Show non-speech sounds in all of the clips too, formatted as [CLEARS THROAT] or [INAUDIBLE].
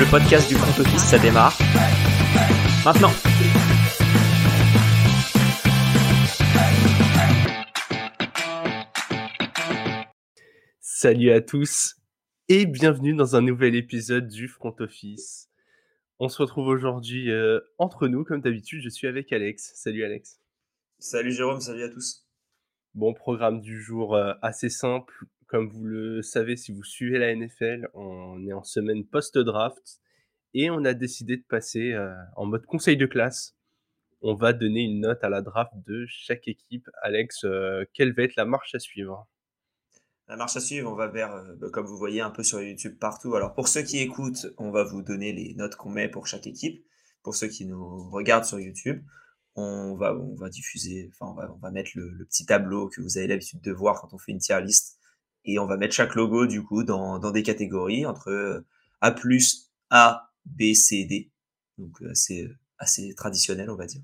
le podcast du front office, ça démarre. Maintenant. Salut à tous et bienvenue dans un nouvel épisode du front office. On se retrouve aujourd'hui euh, entre nous, comme d'habitude. Je suis avec Alex. Salut Alex. Salut Jérôme, salut à tous. Bon programme du jour euh, assez simple. Comme vous le savez, si vous suivez la NFL, on est en semaine post-draft et on a décidé de passer euh, en mode conseil de classe. On va donner une note à la draft de chaque équipe. Alex, euh, quelle va être la marche à suivre? La marche à suivre, on va vers, euh, bah, comme vous voyez un peu sur YouTube partout. Alors pour ceux qui écoutent, on va vous donner les notes qu'on met pour chaque équipe. Pour ceux qui nous regardent sur YouTube, on va, on va diffuser, enfin on va, on va mettre le, le petit tableau que vous avez l'habitude de voir quand on fait une tier list et on va mettre chaque logo du coup dans, dans des catégories entre euh, A+, A, B, C, D. Donc euh, assez, assez traditionnel on va dire.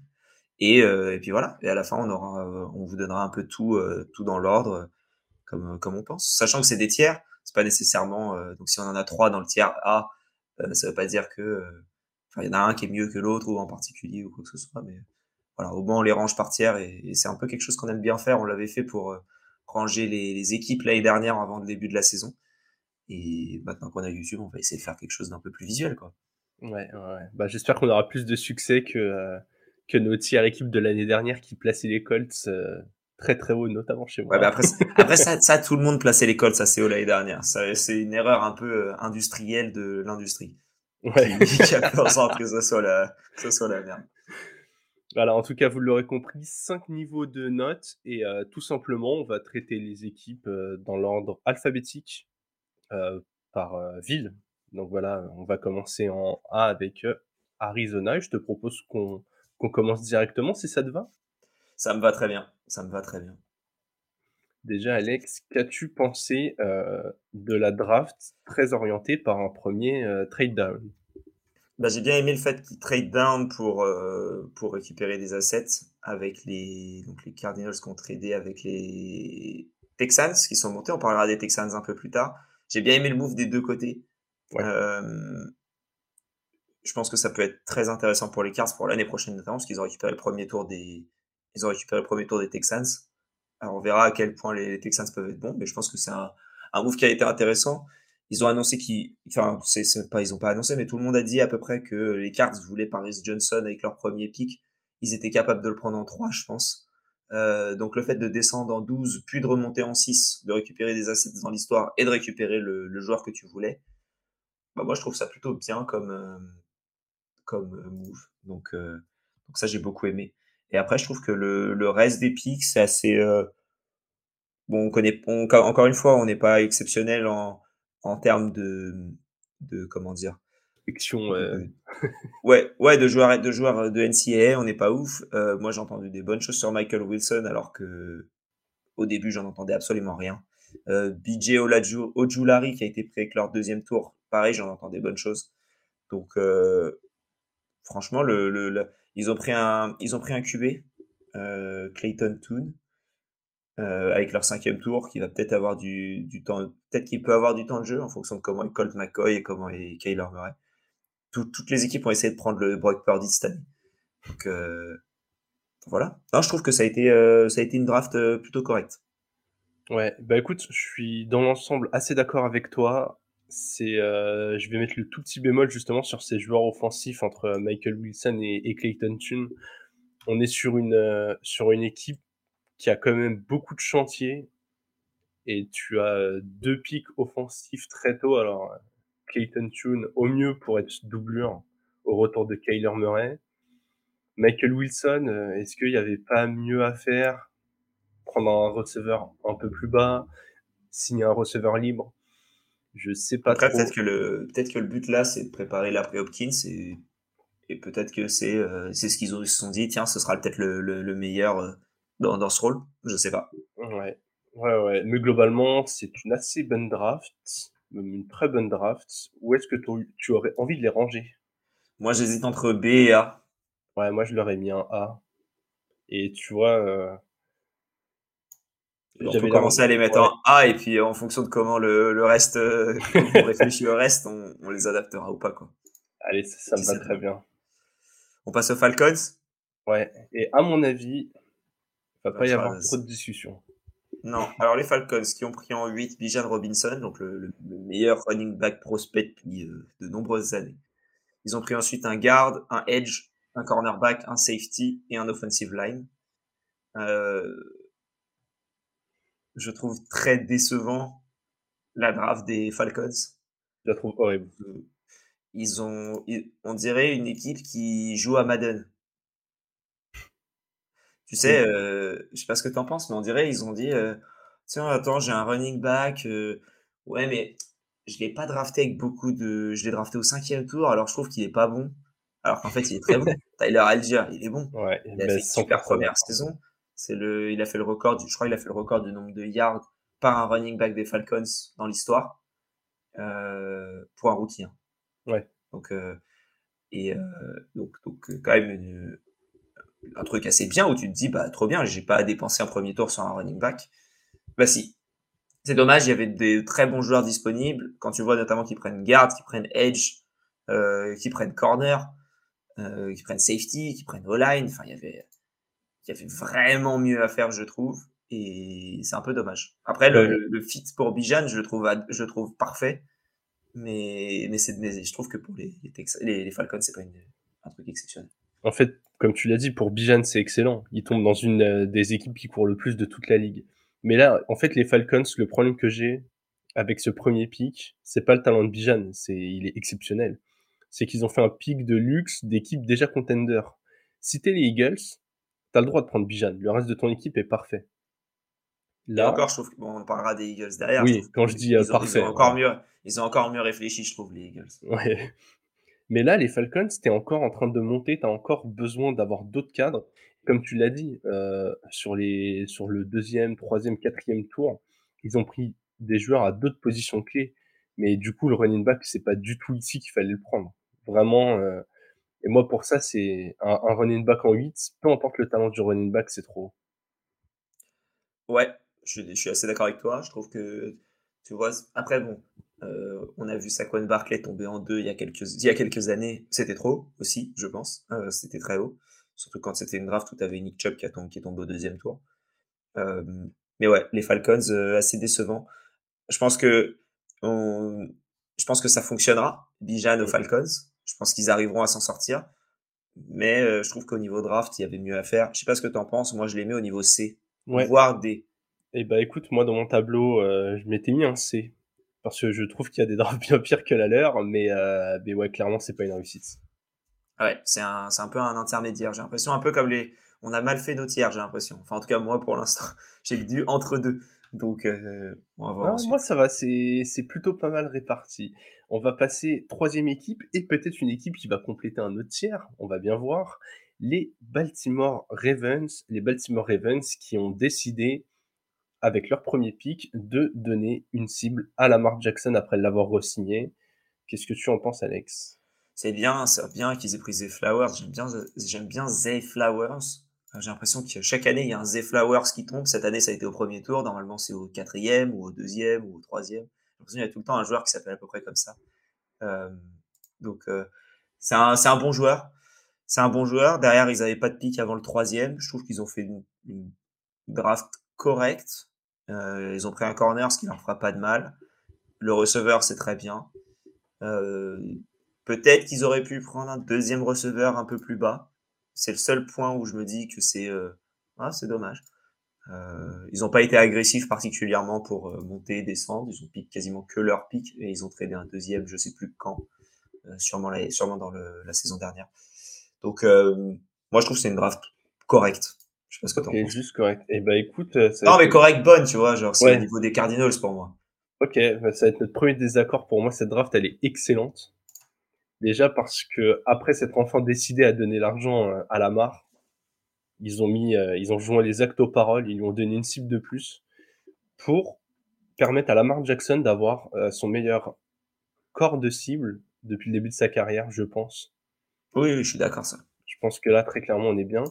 Et, euh, et puis voilà. Et à la fin on aura, on vous donnera un peu tout, tout dans l'ordre comme, comme on pense. Sachant que c'est des tiers, c'est pas nécessairement. donc si on en a trois dans le tiers A, ça veut pas dire que, enfin il y en a un qui est mieux que l'autre ou en particulier ou quoi que ce soit. Mais voilà, au moins on les range par tiers et, et c'est un peu quelque chose qu'on aime bien faire. On l'avait fait pour ranger les, les équipes l'année dernière avant le début de la saison. Et maintenant qu'on a YouTube, on va essayer de faire quelque chose d'un peu plus visuel, quoi. Ouais, ouais. Bah, j'espère qu'on aura plus de succès que, euh, que nos tiers équipes de l'année dernière qui plaçaient les Colts euh, très très haut, notamment chez moi. Ouais, bah après, [LAUGHS] après ça, ça, tout le monde plaçait les Colts assez haut l'année dernière. C'est une erreur un peu euh, industrielle de l'industrie. Ouais. Qui, qui a que ce soit la, que ce soit la merde. Voilà, en tout cas, vous l'aurez compris, cinq niveaux de notes et euh, tout simplement, on va traiter les équipes euh, dans l'ordre alphabétique euh, par ville. Donc voilà, on va commencer en A avec Arizona. Et je te propose qu'on commence directement, si ça te va. Ça me va très bien. Ça me va très bien. Déjà, Alex, qu'as-tu pensé de la draft très orientée par un premier trade down? Bah, j'ai bien aimé le fait qu'ils trade down pour, euh, pour récupérer des assets avec les, donc les Cardinals qui ont tradé avec les Texans qui sont montés. On parlera des Texans un peu plus tard. J'ai bien aimé le move des deux côtés. Ouais. Euh, je pense que ça peut être très intéressant pour les Cards pour l'année prochaine notamment parce qu'ils ont récupéré le premier tour des ils ont récupéré le premier tour des Texans. Alors on verra à quel point les, les Texans peuvent être bons, mais je pense que c'est un, un move qui a été intéressant. Ils ont annoncé qu'ils, enfin, c'est, pas, ils ont pas annoncé, mais tout le monde a dit à peu près que les Cards voulaient Paris Johnson avec leur premier pick. Ils étaient capables de le prendre en 3, je pense. Euh, donc le fait de descendre en 12, puis de remonter en 6, de récupérer des assets dans l'histoire et de récupérer le, le joueur que tu voulais, bah moi je trouve ça plutôt bien comme, euh, comme euh, move. Donc, euh, donc ça j'ai beaucoup aimé. Et après je trouve que le, le reste des picks c'est assez... euh, bon, on connaît, on- encore une fois, on n'est pas exceptionnel en, en termes de, de comment dire, euh, de- ouais, ouais, de joueurs, de joueurs de NCAA, on n'est pas ouf. Euh, moi, j'ai entendu des bonnes choses sur Michael Wilson, alors que au début, j'en entendais absolument rien. Euh, BJ Olaju- Ojulari, qui a été pris avec leur deuxième tour, pareil, j'en entends des bonnes choses. Donc, euh, franchement, le, le, le- ils ont pris un, ils ont pris un QB, euh, Clayton Toon, euh, avec leur cinquième tour, qui va peut-être avoir du, temps, peut-être qu'il peut avoir du temps de jeu en fonction de comment est Colt McCoy et comment est Kyler Murray. Tout- toutes les équipes ont essayé de prendre le Brock Purdy cette année. Donc euh, voilà. Non, je trouve que ça a été, euh, ça a été une draft plutôt correcte. Ouais, bah écoute, je suis dans l'ensemble assez d'accord avec toi. C'est, je vais mettre le tout petit bémol justement sur ces joueurs offensifs entre Michael Wilson et, et Clayton Tune. On est sur une sur une équipe qui a quand même beaucoup de chantiers et tu as deux pics offensifs très tôt. Alors Clayton Tune au mieux pour être doublure au retour de Kyler Murray. Michael Wilson, est-ce qu'il n'y avait pas mieux à faire? Prendre un receveur un peu plus bas, signer un receveur libre? Je sais pas Après, trop. peut-être que le, peut-être que le but là, c'est de préparer l'après Hopkins et, et peut-être que c'est, euh, c'est ce qu'ils se sont dit. Tiens, ce sera peut-être le, le, le meilleur euh, dans, dans ce rôle. Je sais pas. Ouais. Ouais, ouais. Mais globalement, c'est une assez bonne draft, même une très bonne draft. Où est-ce que tu aurais envie de les ranger? Moi, j'hésite entre B et A. Ouais, moi je leur ai mis un A. Et tu vois, euh, On peut commencer à les mettre ouais. en A et puis en fonction de comment le, le reste, [LAUGHS] euh, on réfléchit au reste, on, on les adaptera ou pas quoi. Allez, ça, ça me va très bien. On passe aux Falcons Ouais, et à mon avis, va pas y avoir trop de discussion. Non, alors les Falcons qui ont pris en 8 Bijan Robinson, donc le, meilleur running back prospect depuis euh, de nombreuses années. Ils ont pris ensuite un guard, un edge, un cornerback, un safety et un offensive line. Euh, je trouve très décevant la draft des Falcons. Je la trouve horrible. Ils ont, on dirait une équipe qui joue à Madden. Tu sais, euh, je sais pas ce que tu en penses, mais on dirait ils ont dit euh, tiens attends j'ai un running back, euh, ouais mais je l'ai pas drafté avec beaucoup de, je l'ai drafté au cinquième tour alors je trouve qu'il est pas bon, alors qu'en fait il est très bon. [LAUGHS] Tyler Algier il est bon. Ouais, il a fait une super première saison. C'est le, il a fait le record du, je crois il a fait le record du nombre de yards par un running back des Falcons dans l'histoire pour un rookie. Hein. Ouais. Donc et donc donc quand même une, un truc assez bien où tu te dis, bah, trop bien, j'ai pas à dépenser un premier tour sur un running back. Bah, si. C'est dommage, il y avait des très bons joueurs disponibles. Quand tu vois notamment qu'ils prennent guard, qu'ils prennent edge, euh, qu'ils prennent corner, euh, qu'ils prennent safety, qu'ils prennent O-line. Enfin, il y avait, il y avait vraiment mieux à faire, je trouve. Et c'est un peu dommage. Après, le, fit pour Bijan, je le trouve, je le trouve parfait. Mais, mais, mais je trouve que pour les, les, les Falcons, c'est pas une, un truc exceptionnel. En fait, comme tu l'as dit, pour Bijan, c'est excellent. Il tombe dans une euh, des équipes qui court le plus de toute la ligue. Mais là, en fait, les Falcons, le problème que j'ai avec ce premier pic, c'est pas le talent de Bijan, c'est il est exceptionnel. C'est qu'ils ont fait un pic de luxe d'équipe déjà contender. Si t'es les Eagles, t'as le droit de prendre Bijan. Le reste de ton équipe est parfait. Là, encore, je trouve qu'on parlera des Eagles derrière. Oui, quand je dis euh, parfait. Ils ont, encore mieux, ils ont encore mieux réfléchi, je trouve, les Eagles. Ouais. Mais là, les Falcons, t'es encore en train de monter, t'as encore besoin d'avoir d'autres cadres. Comme tu l'as dit, euh, sur, les, sur le deuxième, troisième, quatrième tour, ils ont pris des joueurs à d'autres positions clés. Mais du coup, le running back, c'est pas du tout ici qu'il fallait le prendre. Vraiment. Euh, et moi, pour ça, c'est un, un, running back en 8, peu importe le talent du running back, c'est trop. Ouais, je, je suis assez d'accord avec toi. Je trouve que, tu vois, après, bon, euh, on a vu Saquon Barclay tomber en deux il y a quelques, il y a quelques années. C'était trop aussi, je pense. Euh, c'était très haut. Surtout quand c'était une draft où tu avais Nick Chubb qui, a tombé, qui est tombé au deuxième tour. Euh, mais ouais, les Falcons, assez décevants. Je pense que on, je pense que ça fonctionnera. Bijan aux Falcons. Je pense qu'ils arriveront à s'en sortir. Mais je trouve qu'au niveau draft, il y avait mieux à faire. Je sais pas ce que tu en penses. Moi, je les mets au niveau C, voire D. Eh bah écoute, moi dans mon tableau, je m'étais mis un C parce que je trouve qu'il y a des drafts [LAUGHS] bien pires que la leur, mais, euh, mais ouais, clairement, c'est pas une réussite. Ouais, c'est un, un peu un intermédiaire. J'ai l'impression un peu comme les. On a mal fait nos tiers, j'ai l'impression. Enfin, en tout cas, moi, pour l'instant, [LAUGHS] j'ai dû entre deux. Donc, euh, on va voir. moi, ça va, c'est plutôt pas mal réparti. On va passer troisième équipe et peut-être une équipe qui va compléter un autre tiers. On va bien voir. Les Baltimore Ravens, les Baltimore Ravens qui ont décidé avec leur premier pic, de donner une cible à Lamar Jackson après l'avoir re-signé. Qu'est-ce que tu en penses, Alex? C'est bien, c'est bien qu'ils aient pris Zay Flowers. J'aime bien, j'aime bien Zay Flowers. J'ai l'impression que chaque année, il y a un Zay Flowers qui tombe. Cette année, ça a été au premier tour. Normalement, c'est au quatrième, ou au deuxième, ou au troisième. J'ai l'impression qu'il y a tout le temps un joueur qui s'appelle à peu près comme ça. Euh, donc, euh, c'est un, un, bon joueur. C'est un bon joueur. Derrière, ils n'avaient pas de pic avant le troisième. Je trouve qu'ils ont fait une, draft correct. Euh, ils ont pris un corner, ce qui leur fera pas de mal. Le receveur, c'est très bien. Euh, peut-être qu'ils auraient pu prendre un deuxième receveur un peu plus bas. C'est le seul point où je me dis que c'est euh, ah, c'est dommage. Ils n'ont pas été agressifs particulièrement pour monter et descendre. Ils ont piqué quasiment que leur pic et ils ont tradé un deuxième, je sais plus quand, sûrement, sûrement dans la saison dernière. Donc, moi, je trouve que c'est une draft correcte. Je sais pas ce que t'en penses. juste correct. Et eh ben, écoute. Euh, non, mais correct, bonne, tu vois. Genre, c'est au niveau des Cardinals pour moi. Ok, bah, ça va être notre premier désaccord pour moi. Cette draft, elle est excellente. Déjà parce que après s'être enfin décidé à donner l'argent euh, à Lamar, ils ont mis, euh, ils ont joué les actes aux paroles, ils lui ont donné une cible de plus pour permettre à Lamar Jackson d'avoir son meilleur corps de cible depuis le début de sa carrière, je pense. Oui, oui je suis d'accord ça. Je pense que là, très clairement, on est bien.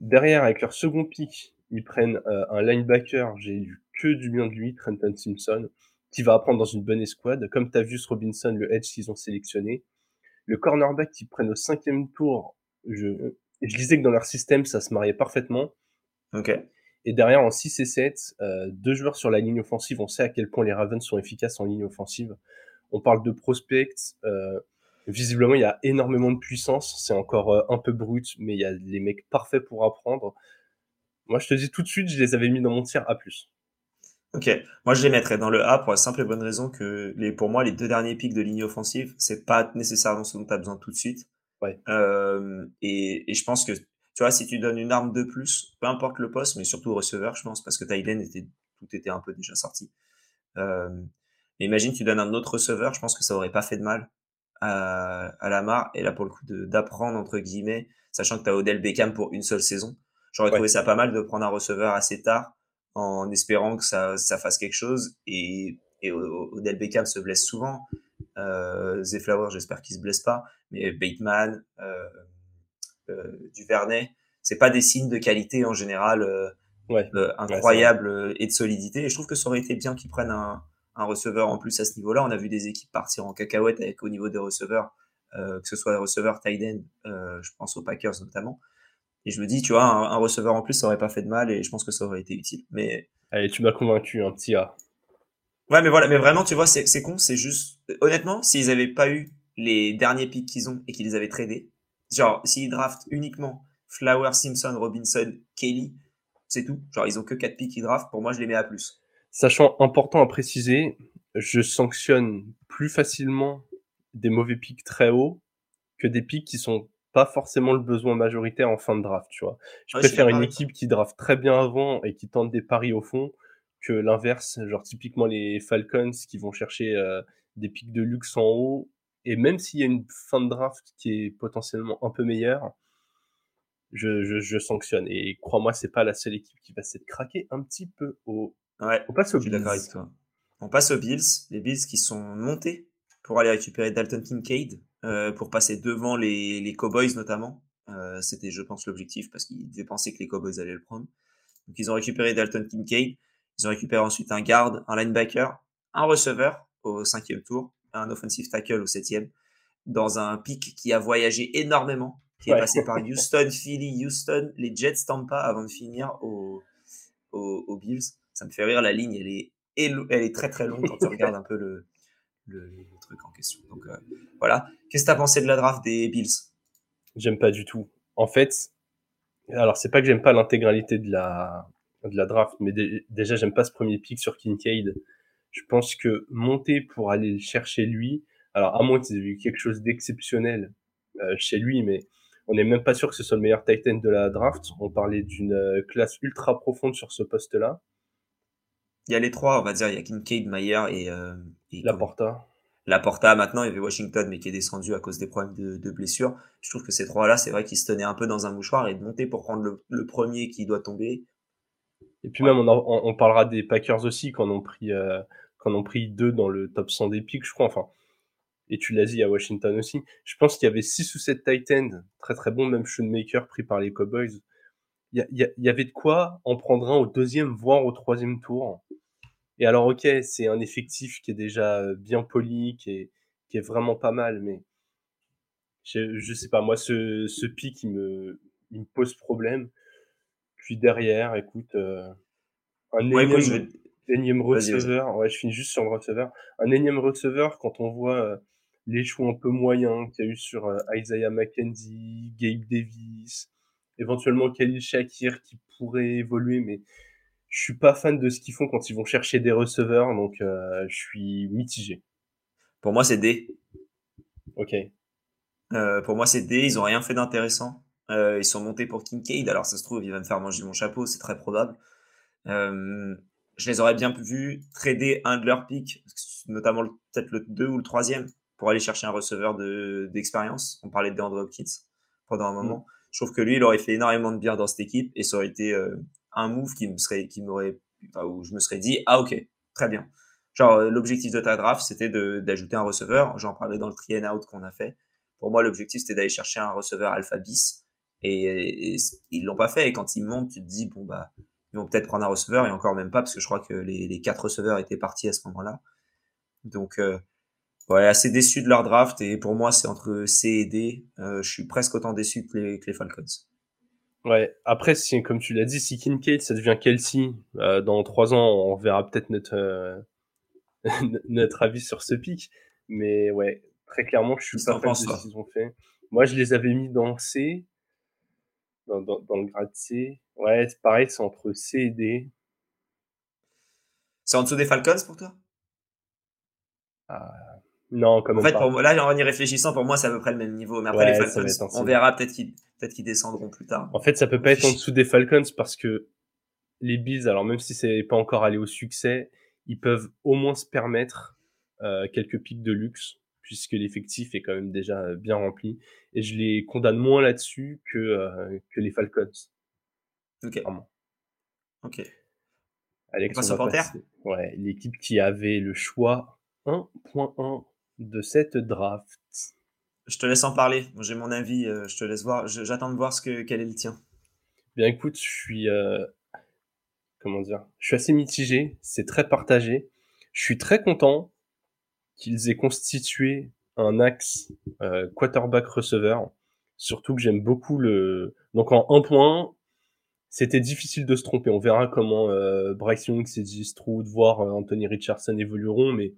Derrière, avec leur second pick, ils prennent euh, un linebacker, j'ai eu que du bien de lui, Trenton Simpson, qui va apprendre dans une bonne escouade. Comme ce Robinson, le edge qu'ils ont sélectionné. le cornerback qu'ils prennent au cinquième tour, je, je disais que dans leur système, ça se mariait parfaitement. Ok. Et derrière, en 6 et 7, euh, deux joueurs sur la ligne offensive. On sait à quel point les Ravens sont efficaces en ligne offensive. On parle de prospects. Euh, visiblement, il y a énormément de puissance. C'est encore euh, un peu brut, mais il y a les mecs parfaits pour apprendre. Moi, je te dis tout de suite, je les avais mis dans mon tir A+. Ok, moi je les mettrais dans le A pour la simple et bonne raison que les, pour moi les deux derniers pics de ligne offensive, c'est pas nécessairement ce dont tu as besoin tout de suite. Ouais. Euh, et, et, je pense que, tu vois, si tu donnes une arme de plus, peu importe le poste, mais surtout au receveur, je pense, parce que Tylen était, tout était un peu déjà sorti. Euh, imagine, tu donnes un autre receveur, je pense que ça aurait pas fait de mal à, à Lamar. Et là, pour le coup, d'apprendre, entre guillemets, sachant que tu as Odell Beckham pour une seule saison, j'aurais trouvé ça pas mal de prendre un receveur assez tard en espérant que ça, ça fasse quelque chose. Et, et Odell Beckham se blesse souvent. Euh, Zeflower, j'espère qu'il se blesse pas. Mais Bateman, euh, euh, Duvernay, c'est pas des signes de qualité en général euh, ouais, euh, incroyables et de solidité. Et je trouve que ça aurait été bien qu'ils prennent un, un receveur en plus à ce niveau-là. On a vu des équipes partir en cacahuète avec au niveau des receveurs, euh, que ce soit les receveurs tight end, euh, je pense aux Packers notamment. Et je me dis, tu vois, un, un, receveur en plus, ça aurait pas fait de mal et je pense que ça aurait été utile. Mais allez, tu m'as convaincu, un petit A. Ouais, mais voilà, mais vraiment, tu vois, c'est con, c'est juste. Honnêtement, s'ils avaient pas eu les derniers picks qu'ils ont et qu'ils avaient tradés, genre, s'ils draftent uniquement Flower, Simpson, Robinson, Kelly, c'est tout. Genre, ils ont que 4 picks qu'ils draftent. Pour moi, je les mets à plus. Sachant important à préciser, je sanctionne plus facilement des mauvais pics très hauts que des pics qui sont pas forcément le besoin majoritaire en fin de draft, tu vois. Je Ouais, préfère une équipe qui draft très bien avant et qui tente des paris au fond que l'inverse, genre typiquement les Falcons qui vont chercher euh, des pics de luxe en haut. Et même s'il y a une fin de draft qui est potentiellement un peu meilleure, je, je, je sanctionne. Et crois-moi, c'est pas la seule équipe qui va s'être craquée un petit peu au. Ouais, On passe aux d'accord Bills. avec toi. On passe aux Bills. Les Bills qui sont montés pour aller récupérer Dalton Kincaid, euh, pour passer devant les, les Cowboys notamment. Euh, C'était, je pense, l'objectif parce qu'ils devaient penser que les Cowboys allaient le prendre. Donc ils ont récupéré Dalton Kincaid. Ils ont récupéré ensuite un guard, un linebacker, un receveur au cinquième tour, un offensive tackle au septième, dans un pic qui a voyagé énormément, qui est passé par [LAUGHS] Houston, Philly, Houston, les Jets Tampa avant de finir au, au- aux Bills. Ça me fait rire, la ligne, elle est, élo- elle est très très longue quand tu [LAUGHS] regardes un peu le, le, le truc en question. Donc euh, voilà. Qu'est-ce que tu as pensé de la draft des Bills? J'aime pas du tout. En fait, alors c'est pas que j'aime pas l'intégralité de la de la draft, mais dé- déjà j'aime pas ce premier pick sur Kincaid. Je pense que monter pour aller le chercher lui, alors à moins qu'ils aient eu quelque chose d'exceptionnel euh, chez lui, mais on n'est même pas sûr que ce soit le meilleur tight end de la draft. On parlait d'une euh, classe ultra profonde sur ce poste-là. Il y a les trois, on va dire. Il y a Kincaid, Mayer et, euh, et La comment- Porta. Laporta maintenant, il y avait Washington, mais qui est descendu à cause des problèmes de, de blessures. Je trouve que ces trois-là, c'est vrai qu'ils se tenaient un peu dans un mouchoir et de monter pour prendre le, le premier qui doit tomber. Et puis même, on, en- on, on parlera des Packers aussi, quand on pris, euh, quand on pris deux dans le top 100 des picks, je crois. Enfin, et tu l'as dit à Washington aussi. Je pense qu'il y avait six ou sept tight ends très très bons, même Shoemaker pris par les Cowboys. Y, y il y avait de quoi en prendre un au deuxième, voire au troisième tour. Et alors, ok, c'est un effectif qui est déjà bien poli, qui est, qui est vraiment pas mal, mais je, je sais pas, moi, ce, ce pic, il me, il me pose problème. Puis derrière, écoute, euh, un Ouais, énième, je receveur, ouais, je finis juste sur le receveur. Un énième receveur, quand on voit euh, les choix un peu moyens qu'il y a eu sur euh, Isaiah McKenzie, Gabe Davis, éventuellement Khalil Shakir qui pourrait évoluer, mais je suis pas fan de ce qu'ils font quand ils vont chercher des receveurs, donc euh, je suis mitigé. Pour moi, c'est D. Ok. Euh, pour moi, c'est D. Ils ont rien fait d'intéressant. Euh, ils sont montés pour Kincaid. Alors, ça se trouve, il va me faire manger mon chapeau. C'est très probable. Je les aurais bien vus trader un de leurs picks, notamment peut-être le 2 ou le troisième, pour aller chercher un receveur de- d'expérience. On parlait de DeAndre Hopkins pendant un moment. Je trouve que lui, il aurait fait énormément de bien dans cette équipe et ça aurait été un move qui me serait, qui m'aurait, où je me serais dit, ah ok, très bien. Genre, euh, l'objectif de ta draft, c'était d'ajouter un receveur. J'en parlais dans le try and out qu'on a fait. Pour moi, l'objectif, c'était d'aller chercher un receveur alpha bis. Et, ils l'ont pas fait. Et quand ils montent, tu te dis, bon, bah, ils vont peut-être prendre un receveur et encore même pas, parce que je crois que les, quatre receveurs étaient partis à ce moment-là. Donc, euh, Ouais, assez déçu de leur draft et pour moi, c'est entre C et D. Euh, je suis presque autant déçu que les Falcons. Ouais, après, si, comme tu l'as dit, si Kincaid, ça devient Kelsey, euh, dans trois ans, on verra peut-être notre, euh, [LAUGHS] notre avis sur ce pic. Mais ouais, très clairement, je suis pas fan de ce qu'ils ont fait. Moi, je les avais mis dans C, dans, dans, dans le grade C. Ouais, c'est pareil, c'est entre C et D. C'est en dessous des Falcons pour toi? Ah, non, quand En même fait, pas. pour moi, là, en y réfléchissant, pour moi, c'est à peu près le même niveau. Mais après, Ouais, les Falcons, en on verra peut-être qu'ils peut qu'ils descendront plus tard. En fait, ça peut pas être en dessous des Falcons parce que les Bills, alors même si c'est pas encore allé au succès, ils peuvent au moins se permettre euh, quelques pics de luxe puisque l'effectif est quand même déjà bien rempli. Et je les condamne moins là-dessus que, euh, que les Falcons. Ok. Vraiment. Ok. Alex, On va passer- Ouais, l'équipe qui avait le choix 1.1 de cette draft. Je te laisse en parler. J'ai mon avis. euh, je te laisse voir. J'attends de voir ce que quel est le tien. Bien écoute, je suis euh, comment dire, je suis assez mitigé, c'est très partagé. Je suis très content qu'ils aient constitué un axe euh, quarterback receveur, surtout que j'aime beaucoup le donc en 1.1, c'était difficile de se tromper. On verra comment Bryce Young, C.J. Stroud, voire Anthony Richardson évolueront, mais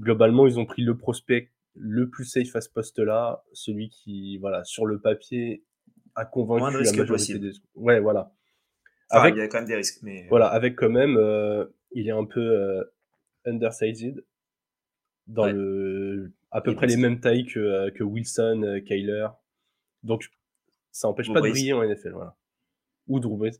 globalement, ils ont pris le prospect le plus safe à ce poste-là, celui qui, voilà, sur le papier, a convaincu Moins de la risques majorité possible. des. Ouais, voilà. Enfin, Avec, il y a quand même des risques, mais voilà, avec quand même, euh, il est un peu euh, undersized dans Ouais. le, à peu près les mêmes tailles que, euh, que Wilson, euh, Kyler. Donc, ça empêche Drew pas de briller en NFL, voilà. Ou Drew Brees.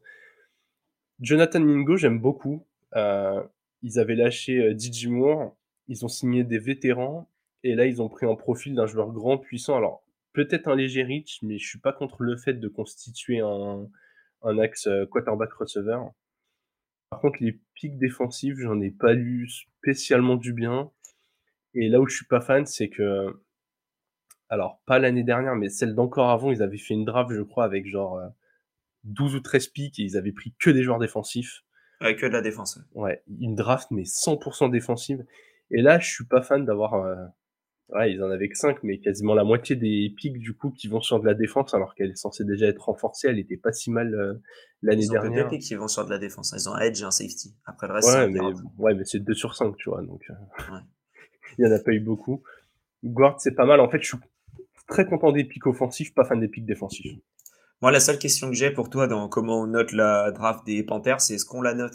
Jonathan Mingo, j'aime beaucoup. Euh, ils avaient lâché euh, DJ Moore, ils ont signé des vétérans, et là, ils ont pris un profil d'un joueur grand, puissant. Alors, peut-être un léger reach, mais je suis pas contre le fait de constituer un, un axe euh, quarterback receveur. Par contre, les pics défensifs, j'en ai pas lu spécialement du bien. Et là où je suis pas fan, c'est que, alors, pas l'année dernière, mais celle d'encore avant, ils avaient fait une draft, je crois, avec genre euh, 12 ou 13 pics, et ils avaient pris que des joueurs défensifs. avec que de la défense. ouais. Ouais, une draft, mais 100% défensive. Et là, je suis pas fan d'avoir. Ouais, ils en avaient que 5, mais quasiment la moitié des pics, du coup, qui vont sur de la défense, alors qu'elle est censée déjà être renforcée. Elle était pas si mal euh, l'année Ils ont deux dernière. pics qui vont sur de la défense. Ils ont un edge et un safety. Après le reste, c'est Ouais, mais, ouais, mais c'est 2 sur 5, tu vois. Donc, euh, Ouais. [LAUGHS] il y en a pas eu beaucoup. Guard, c'est pas mal. En fait, je suis très content des pics offensifs, pas fan des pics défensifs. Moi, la seule question que j'ai pour toi dans comment on note la draft des Panthers, c'est est-ce qu'on la note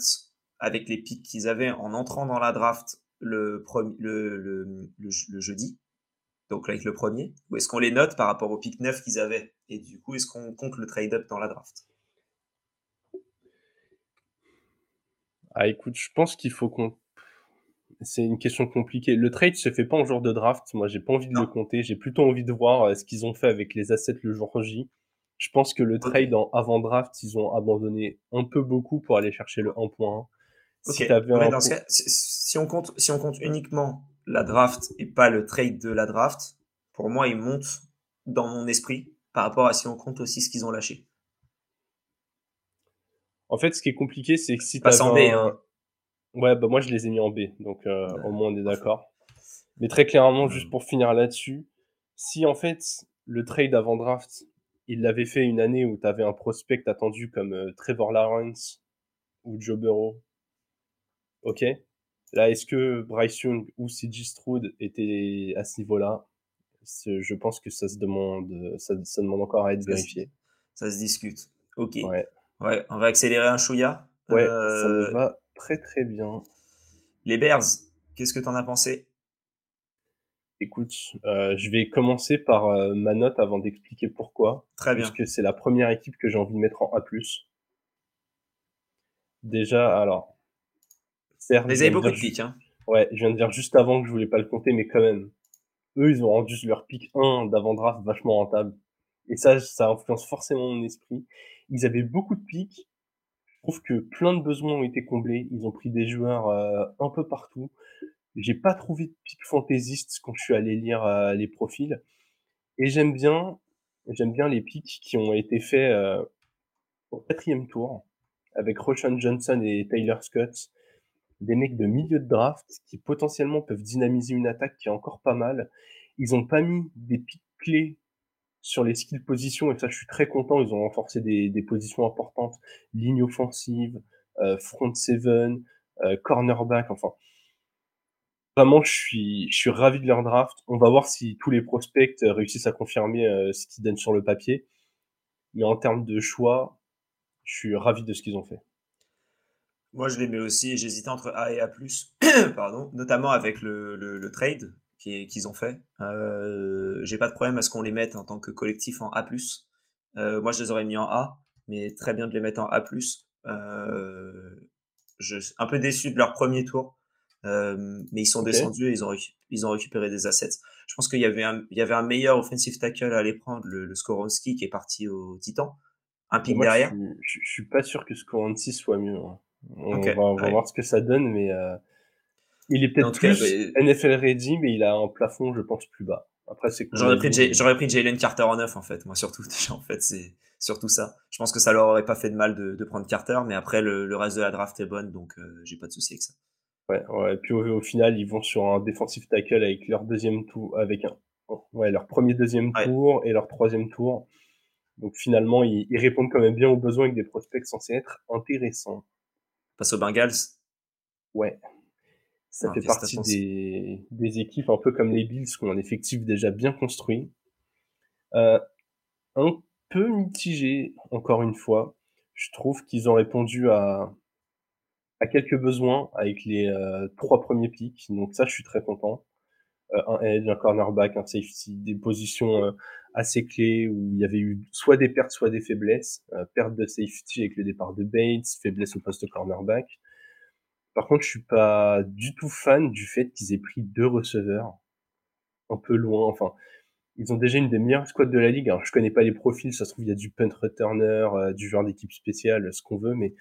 avec les pics qu'ils avaient en entrant dans la draft le, premi- le, le, le, le jeudi, donc avec le premier, ou est-ce qu'on les note par rapport au pic 9 qu'ils avaient? Et du coup, est-ce qu'on compte le trade-up dans la draft? Ah, écoute, je pense qu'il faut qu'on. C'est une question compliquée. Le trade se fait pas en jour de draft. Moi, j'ai pas envie de le compter. J'ai plutôt envie de voir euh, ce qu'ils ont fait avec les assets le jour J. Je pense que le trade en avant draft, ils ont abandonné un peu beaucoup pour aller chercher le 1.1. Ok, Si t'avais Ouais, un dans cas, si on compte, si on compte uniquement la draft et pas le trade de la draft, pour moi, il monte dans mon esprit par rapport à si on compte aussi ce qu'ils ont lâché. En fait, ce qui est compliqué, c'est que si Passe t'avais en B, un- hein. Ouais, bah moi je les ai mis en B, donc euh, Ouais. au moins on est d'accord. Mais très clairement, juste pour finir là-dessus, si en fait le trade avant draft, il l'avait fait une année où t'avais un prospect attendu comme euh, Trevor Lawrence ou Joe Burrow, ok? Là, est-ce que Bryce Young ou CJ Stroud étaient à ce niveau-là? Je pense que ça se demande, ça, ça demande encore à être Ça se- vérifié. Ça se discute. Ok. Ouais, Ouais, on va accélérer un chouïa. ouais, ça Euh, me va très très bien. Les Bears, qu'est-ce que t'en as pensé? Écoute, euh, je vais commencer par euh, ma note avant d'expliquer pourquoi. Très bien. Puisque c'est la première équipe que j'ai envie de mettre en A+. Déjà, alors... Certes, Vous avez beaucoup de pics, hein. Ouais, je viens de dire juste avant que je voulais pas le compter, mais quand même. Eux, ils ont rendu leur pick 1 d'avant-draft vachement rentable. Et ça, ça influence forcément mon esprit. Ils avaient beaucoup de pics. Je trouve que plein de besoins ont été comblés. Ils ont pris des joueurs euh, un peu partout. J'ai pas trouvé de pic fantaisiste quand je suis allé lire euh, les profils. Et j'aime bien, j'aime bien les pics qui ont été faits euh, au quatrième tour avec Roshan Johnson et Taylor Scott. Des mecs de milieu de draft qui potentiellement peuvent dynamiser une attaque qui est encore pas mal. Ils ont pas mis des pics clés sur les skill positions et ça je suis très content. Ils ont renforcé des, positions importantes, ligne offensive, euh, front seven, euh, cornerback, enfin. Vraiment, je suis, je suis ravi de leur draft. On va voir si tous les prospects réussissent à confirmer euh, ce qu'ils donnent sur le papier. Mais en termes de choix, je suis ravi de ce qu'ils ont fait. Moi, je les mets aussi. J'hésitais entre A et A+, [CLEARS THROAT] pardon, notamment avec le, le, trade qu'ils ont fait. Euh, J'ai pas de problème à ce qu'on les mette en tant que collectif en A+. Euh, moi, je les aurais mis en A, mais très bien de les mettre en A+. Euh, je suis un peu déçu de leur premier tour, euh, mais ils sont descendus et ils ont, ils ont récupéré des assets. Je pense qu'il y, avait un, il y avait un meilleur offensive tackle à aller prendre, le, le Skoronski, qui est parti au Titan. Un pic derrière. Je, je, suis pas sûr que Skoronski soit mieux. Hein. On, va, voir ce que ça donne, mais euh, il est peut-être plus NFL ready, mais il a un plafond, je pense, plus bas. Après, c'est J'aurais pris, j'aurais pris Jalen Carter en neuf, en fait, moi, surtout. [LAUGHS] en fait, c'est surtout ça. Je pense que ça leur aurait pas fait de mal de, de prendre Carter, mais après, le, le, reste de la draft est bonne, donc euh, j'ai pas de souci avec ça. Ouais, ouais, et puis au, final, ils vont sur un defensive tackle avec leur deuxième tour, avec un, ouais, leur premier deuxième tour et leur troisième tour. Donc finalement, ils, ils, répondent quand même bien aux besoins avec des prospects censés être intéressants. Passe aux Bengals? Ouais. Ça ah, fait partie des, des, équipes un peu comme les Bills qui ont un effectif déjà bien construit. Euh, un peu mitigé, encore une fois. Je trouve qu'ils ont répondu à, à quelques besoins avec les euh, trois premiers pics. Donc ça, je suis très content. Euh, un edge, un cornerback, un safety, des positions assez clés où il y avait eu soit des pertes, soit des faiblesses. Euh, perte de safety avec le départ de Bates, faiblesse au poste cornerback. Par contre, je suis pas du tout fan du fait qu'ils aient pris deux receveurs un peu loin. Enfin, ils ont déjà une des meilleures squads de la ligue. Alors, je connais pas les profils, ça se trouve il y a du punt returner, euh, du genre d'équipe spéciale, ce qu'on veut, mais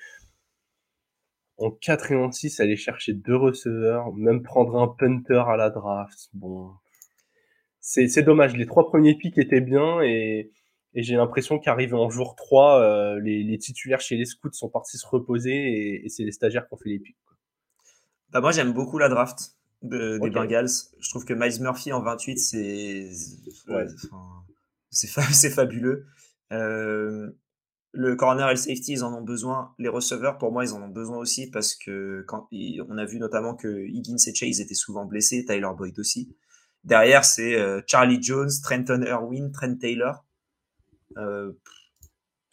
en 4 et en 6, aller chercher deux receveurs, même prendre un punter à la draft, bon, c'est dommage. Les trois premiers pics étaient bien et, et j'ai l'impression qu'arrivé en jour 3, euh, les, les, titulaires chez les scouts sont partis se reposer et, et c'est les stagiaires qui ont fait les pics. Bah moi j'aime beaucoup la draft de, des Bengals. Je trouve que Miles Murphy en 28 c'est ouais. [LAUGHS] c'est fabuleux. Euh, le corner et le safety, ils en ont besoin. Les receveurs, pour moi, ils en ont besoin aussi parce que quand on a vu notamment que Higgins et Chase étaient souvent blessés, Tyler Boyd aussi. Derrière, c'est euh, Charlie Jones, Trenton Irwin, Trent Taylor. Euh,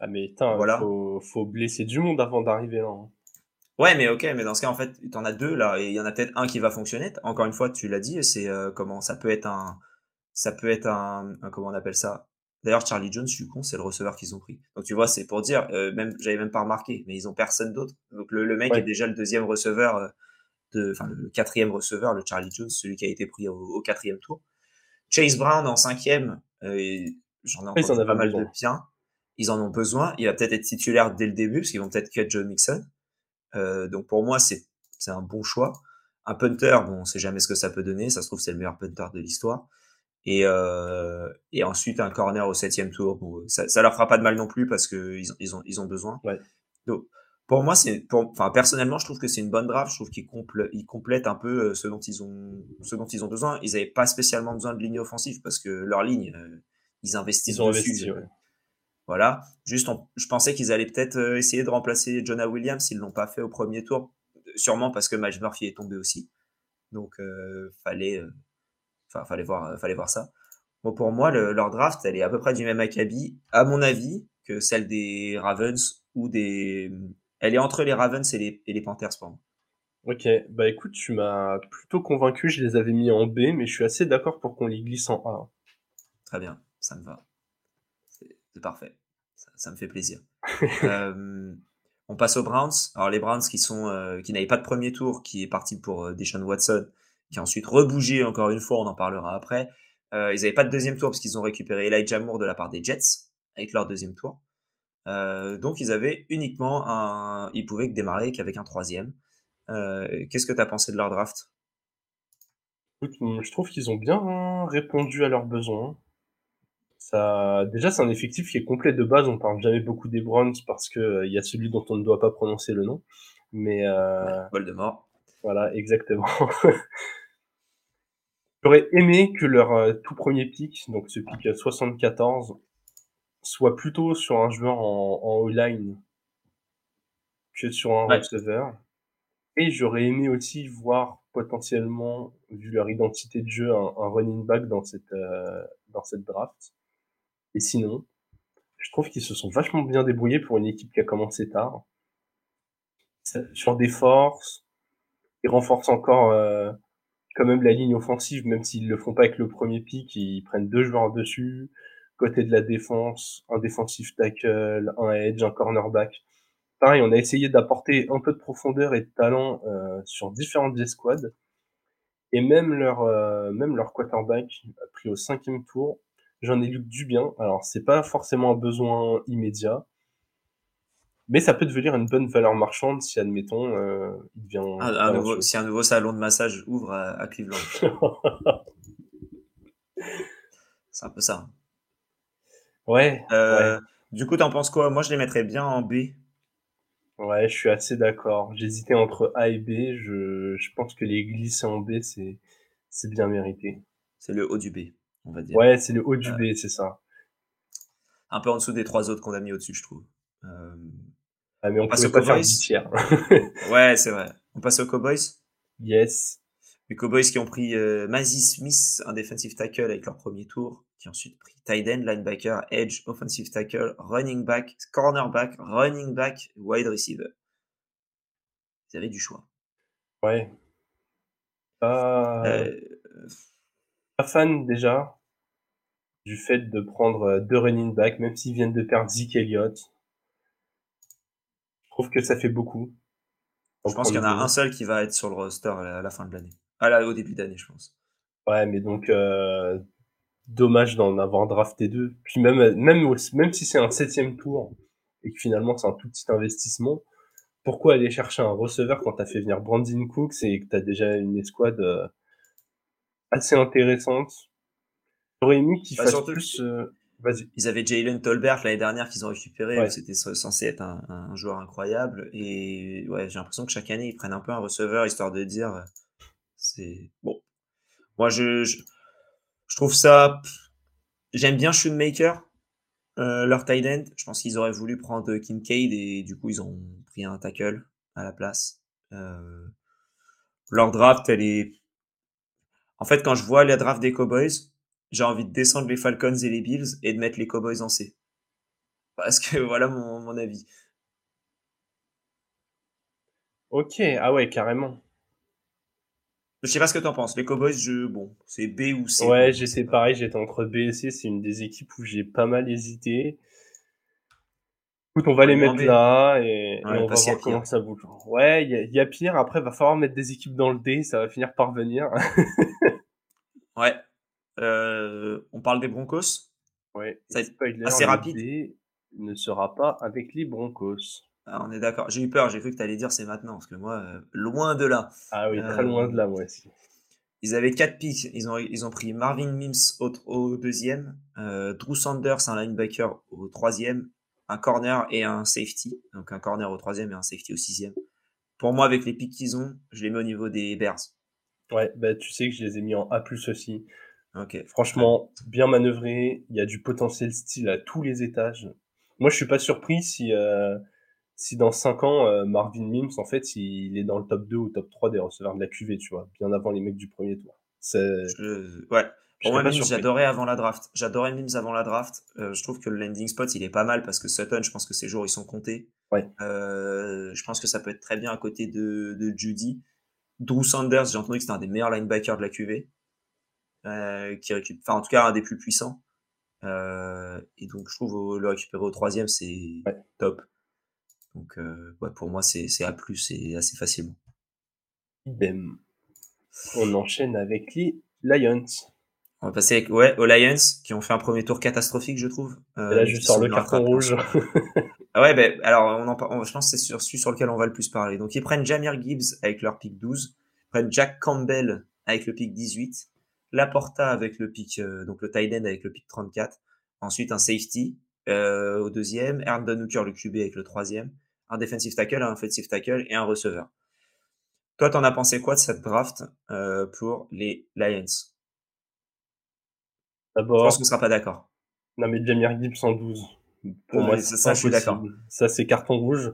ah mais putain, voilà. faut, faut blesser du monde avant d'arriver là. Hein. Ouais, mais ok, mais dans ce cas, en fait, tu en as deux là, et il y en a peut-être un qui va fonctionner. Encore une fois, tu l'as dit, c'est euh, comment ça peut être un, ça peut être un, comment on appelle ça? D'ailleurs, Charlie Jones, je suis con, c'est le receveur qu'ils ont pris. Donc tu vois, c'est pour dire, même, j'avais même pas remarqué, mais ils ont personne d'autre. Donc le, le mec est déjà le deuxième receveur enfin le quatrième receveur, le Charlie Jones, celui qui a été pris au, quatrième tour. Chase Brown en cinquième, euh, j'en ai entendu pas mal de bien. Ils en ont besoin. Il va peut-être être titulaire dès le début, parce qu'ils vont peut-être cut Joe Mixon. Euh, donc pour moi, c'est c'est un bon choix. Un punter, bon, on sait jamais ce que ça peut donner. Ça se trouve, c'est le meilleur punter de l'histoire. Et, euh, et ensuite, un corner au septième tour. Bon, ça, ça leur fera pas de mal non plus parce que ils, ils, ont, ils ont besoin. Ouais. Donc, pour moi, c'est, enfin, personnellement, je trouve que c'est une bonne draft. Je trouve qu'ils complè complètent un peu euh, ce dont ils ont, ce dont ils ont besoin. Ils n'avaient pas spécialement besoin de ligne offensive parce que leur ligne, euh, ils investissent ils dessus. Investi, ouais. Voilà. Juste, je pensais qu'ils allaient peut-être euh, essayer de remplacer Jonah Williams s'ils l'ont pas fait au premier tour. Sûrement parce que Miles Murphy est tombé aussi. Donc, euh, fallait, enfin, fallait voir, fallait voir ça. Bon, pour moi, le, leur draft, elle est à peu près du même acabit, à mon avis, que celle des Ravens ou des elle est entre les Ravens et les, et les Panthers pour moi. Ok, bah écoute, tu m'as plutôt convaincu, je les avais mis en B, mais je suis assez d'accord pour qu'on les glisse en A. Très bien, ça me va. C'est parfait, ça, ça, me fait plaisir. [LAUGHS] euh, on passe aux Browns. Alors les Browns qui sont euh, qui n'avaient pas de premier tour, qui est parti pour euh, Deshaun Watson, qui a ensuite rebougé encore une fois, on en parlera après. Euh, ils n'avaient pas de deuxième tour parce qu'ils ont récupéré Elijah Moore de la part des Jets avec leur deuxième tour. Euh, donc ils avaient uniquement un, ils pouvaient que démarrer qu'avec un troisième. Euh, Qu'est-ce que tu as pensé de leur draft? Je trouve qu'ils ont bien répondu à leurs besoins. Ça, déjà, c'est un effectif qui est complet de base. On parle jamais beaucoup des Browns parce que il euh, y a celui dont on ne doit pas prononcer le nom. Mais. Voldemort. Voilà, exactement. [LAUGHS] J'aurais aimé que leur tout premier pick, donc ce pick 74, soit plutôt sur un joueur en, en line que sur un receveur. Et j'aurais aimé aussi voir potentiellement, vu leur identité de jeu, un, running back dans cette, euh, dans cette draft. Et sinon, je trouve qu'ils se sont vachement bien débrouillés pour une équipe qui a commencé tard. Sur des forces, ils renforcent encore euh, quand même la ligne offensive, même s'ils le font pas avec le premier pick, ils prennent deux joueurs dessus. Côté de la défense, un defensive tackle, un edge, un cornerback. Pareil, on a essayé d'apporter un peu de profondeur et de talent euh, sur différentes escouades. Et même leur, euh, même leur quarterback, pris au cinquième tour, j'en ai lu du bien. Alors, c'est pas forcément un besoin immédiat, mais ça peut devenir une bonne valeur marchande si, admettons, euh, il devient. Ah, nouveau, si un nouveau salon de massage ouvre à, Cleveland. [LAUGHS] c'est un peu ça. Ouais, euh, Du coup, t'en penses quoi? Moi, je les mettrais bien en B. Ouais, je suis assez d'accord. J'hésitais entre A et B. Je, je pense que les glisser en B, c'est, c'est bien mérité. C'est le haut du B, on va dire. Ouais, c'est le haut du B, c'est ça. Un peu en dessous des trois autres qu'on a mis au-dessus, je trouve. Euh... Ah, mais on, passe pas faire tiers. [LAUGHS] [LAUGHS] ouais, c'est vrai. On passe aux Cowboys? Yes. Les Cowboys qui ont pris euh, Mazzy Smith, un defensive tackle avec leur premier tour, ensuite pris tight end, linebacker, edge, offensive tackle, running back, cornerback, running back, wide receiver. Vous avez du choix. Ouais. Euh, pas fan déjà du fait de prendre euh, deux running back, même s'ils viennent de perdre Zeke Elliott. Je trouve que ça fait beaucoup. Je pense qu'il y en a un seul qui va être sur le roster à la fin de l'année. Ah là, au début d'année, je pense. Ouais, mais donc, euh, dommage d'en avoir drafté deux. Puis même, même, même si c'est un septième tour et que finalement c'est un tout petit investissement, pourquoi aller chercher un receveur quand t'as fait venir Brandon Cooks et que t'as déjà une escouade euh, assez intéressante? J'aurais aimé qu'il bah, fasse plus. Euh, ils avaient Jalen Tolbert l'année dernière qu'ils ont récupéré. C'était censé être un, joueur incroyable. Et ouais, j'ai l'impression que chaque année, ils prennent un peu un receveur histoire de dire euh, c'est bon. Moi, je, je, trouve ça. J'aime bien Shoemaker, euh, leur tight end. Je pense qu'ils auraient voulu prendre Kincaid et du coup, ils ont pris un tackle à la place. Euh, leur draft, elle est. En fait, quand je vois la draft des Cowboys, j'ai envie de descendre les Falcons et les Bills et de mettre les Cowboys en C. Parce que [LAUGHS] voilà mon, mon avis. Ok, ah ouais, carrément. Je sais pas ce que t'en penses. Les Cowboys, je... bon, c'est B ou C. Ouais, j'étais pareil, j'étais entre B et C. C'est une des équipes où j'ai pas mal hésité. Écoute, on va les mettre là et, on va voir comment ça bouge. Ouais, il y, a pire. Après, va falloir mettre des équipes dans le D. Ça va finir par venir. [LAUGHS] ouais. Euh, on parle des Broncos. Ouais. Ça assez rapide. D ne sera pas avec les Broncos. Ah, on est d'accord. J'ai eu peur, j'ai cru que tu allais dire c'est maintenant, parce que moi, euh, loin de là. Ah oui, très loin de là, moi aussi. Ils avaient 4 picks. Ils ont, ils ont pris Marvin Mims au, deuxième, euh, Drew Sanders, un linebacker au troisième, un corner et un safety. Donc un corner au troisième et un safety au sixième. Pour moi, avec les picks qu'ils ont, je les mets au niveau des Bears. Ouais, bah, tu sais que je les ai mis en A aussi. Franchement, bien manœuvré. Il y a du potentiel style à tous les étages. Moi, je suis pas surpris si, euh, si dans 5 ans, euh, Marvin Mims, en fait, il est dans le top 2 ou top 3 des receveurs de la QV, tu vois, bien avant les mecs du premier tour. Ouais. Pour moi, Mims, j'adorais avant la draft. J'adorais Mims avant la draft. Euh, je trouve que le landing spot, il est pas mal parce que Sutton, je pense que ses jours, ils sont comptés. Ouais. Euh, je pense que ça peut être très bien à côté de, de Judy. Drew Sanders, j'ai entendu que c'était un des meilleurs linebackers de la QV. qui enfin, en tout cas, un des plus puissants. et donc, je trouve le récupérer au troisième, c'est top. Donc, euh, pour moi, c'est A+, et assez facilement. On enchaîne avec les Lions. On va passer avec, ouais, aux Lions, qui ont fait un premier tour catastrophique, je trouve. Euh, là, je sors le carton rouge. ah ouais, ben, alors, on en, je pense que c'est sur celui sur lequel on va le plus parler. Donc, ils prennent Jamir Gibbs avec leur pick 12, ils prennent Jack Campbell avec le pick 18, Laporta avec le pick, euh, donc le tight end avec le pick 34, ensuite un safety euh, au deuxième, Aaron Hooker le QB avec le troisième, un defensive tackle, un offensive tackle et un receveur. Toi, t'en as pensé quoi de cette draft pour les Lions? Je D'abord, pense qu'on sera pas d'accord. non mais Jamir Gibbs en 12. Pour Ouais, moi, c'est c'est ça, je suis d'accord. Ça, c'est carton rouge.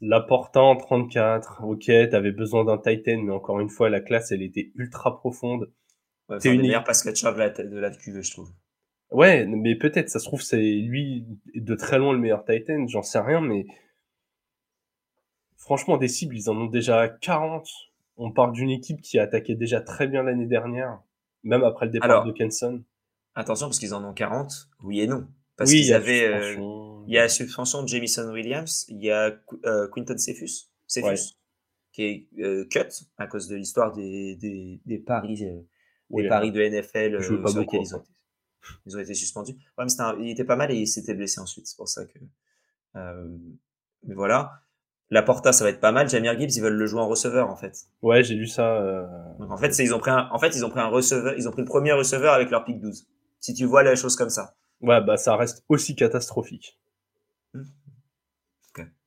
L'apportant en 34, ok, t'avais besoin d'un Titan, mais encore une fois, la classe, elle était ultra profonde. Ouais, C'est une- meilleur pass catcher de la, de la QV, je trouve. Ouais, mais peut-être, ça se trouve, c'est lui de très loin le meilleur Titan, j'en sais rien, mais franchement, des cibles, ils en ont déjà 40. On parle d'une équipe qui a attaqué déjà très bien l'année dernière, même après le départ Alors, de Kenson. Attention, parce qu'ils en ont 40, oui et non. Parce oui, qu'ils avaient... euh. Il y a la suspension de Jamison Williams, il y a euh, Quinton Cephus, Cephus Ouais. qui est euh, cut à cause de l'histoire des, des, des paris, euh, Oui, des paris de NFL euh, sur beaucoup, lesquels ils ont, été, ils ont été suspendus. Ouais, mais c'était un- il était pas mal et il s'était blessé ensuite, c'est pour ça que. euh, mais voilà. La Porta, ça va être pas mal. Jamir Gibbs, ils veulent le jouer en receveur en fait. Ouais, j'ai lu ça. euh, Donc en fait, c'est- ils ont pris un, en fait, ils ont pris un receveur, ils ont pris le premier receveur avec leur pick 12. Si tu vois la chose comme ça. Ouais, bah ça reste aussi catastrophique.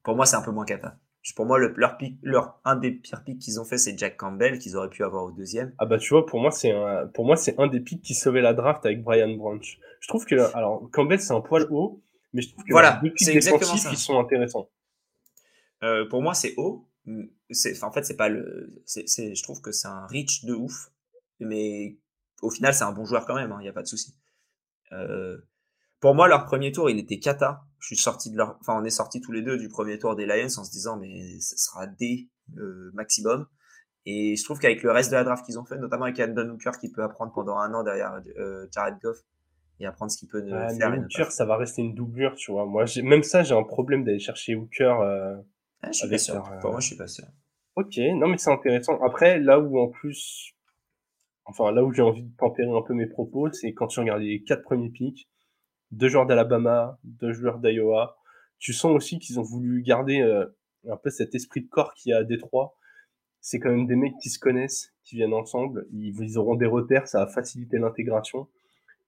Pour moi, c'est un peu moins cata. Pour moi, le, leur pick, leur, un des pires picks qu'ils ont fait, c'est Jack Campbell, qu'ils auraient pu avoir au deuxième. Ah bah tu vois, pour moi c'est un, pour moi c'est un des pics qui sauvait la draft avec Brian Branch. Je trouve que alors Campbell c'est un poil haut, mais je trouve que Voilà, les deux exactement défensifs ils sont intéressants. Euh, pour moi, c'est haut. C'est, en fait, c'est pas le. Je trouve que c'est un reach de ouf. Mais au final, c'est un bon joueur quand même, il n'y a pas de souci. Euh, pour moi, leur premier tour, il était cata. Je suis sorti de leur. Enfin, on est sortis tous les deux du premier tour des Lions en se disant, mais ce sera D euh, maximum. Et je trouve qu'avec le reste de la draft qu'ils ont fait, notamment avec Andon Hooker qui peut apprendre pendant un an derrière euh, Jared Goff et apprendre ce qu'il peut ne Ah, faire. Hooker ça va rester une doublure, tu vois. Moi même ça j'ai un problème d'aller chercher Hooker. euh, Ah, je suis pas sûr. leur, euh, Pour moi, je suis pas sûr. Ok, non mais c'est intéressant. Après là où en plus, enfin là où j'ai envie de tempérer un peu mes propos, c'est quand tu regardes les quatre premiers pics, deux joueurs d'Alabama, deux joueurs d'Iowa, tu sens aussi qu'ils ont voulu garder euh, un peu cet esprit de corps qu'il y a à Détroit. C'est quand même des mecs qui se connaissent, qui viennent ensemble, ils, ils auront des repères, ça va faciliter l'intégration.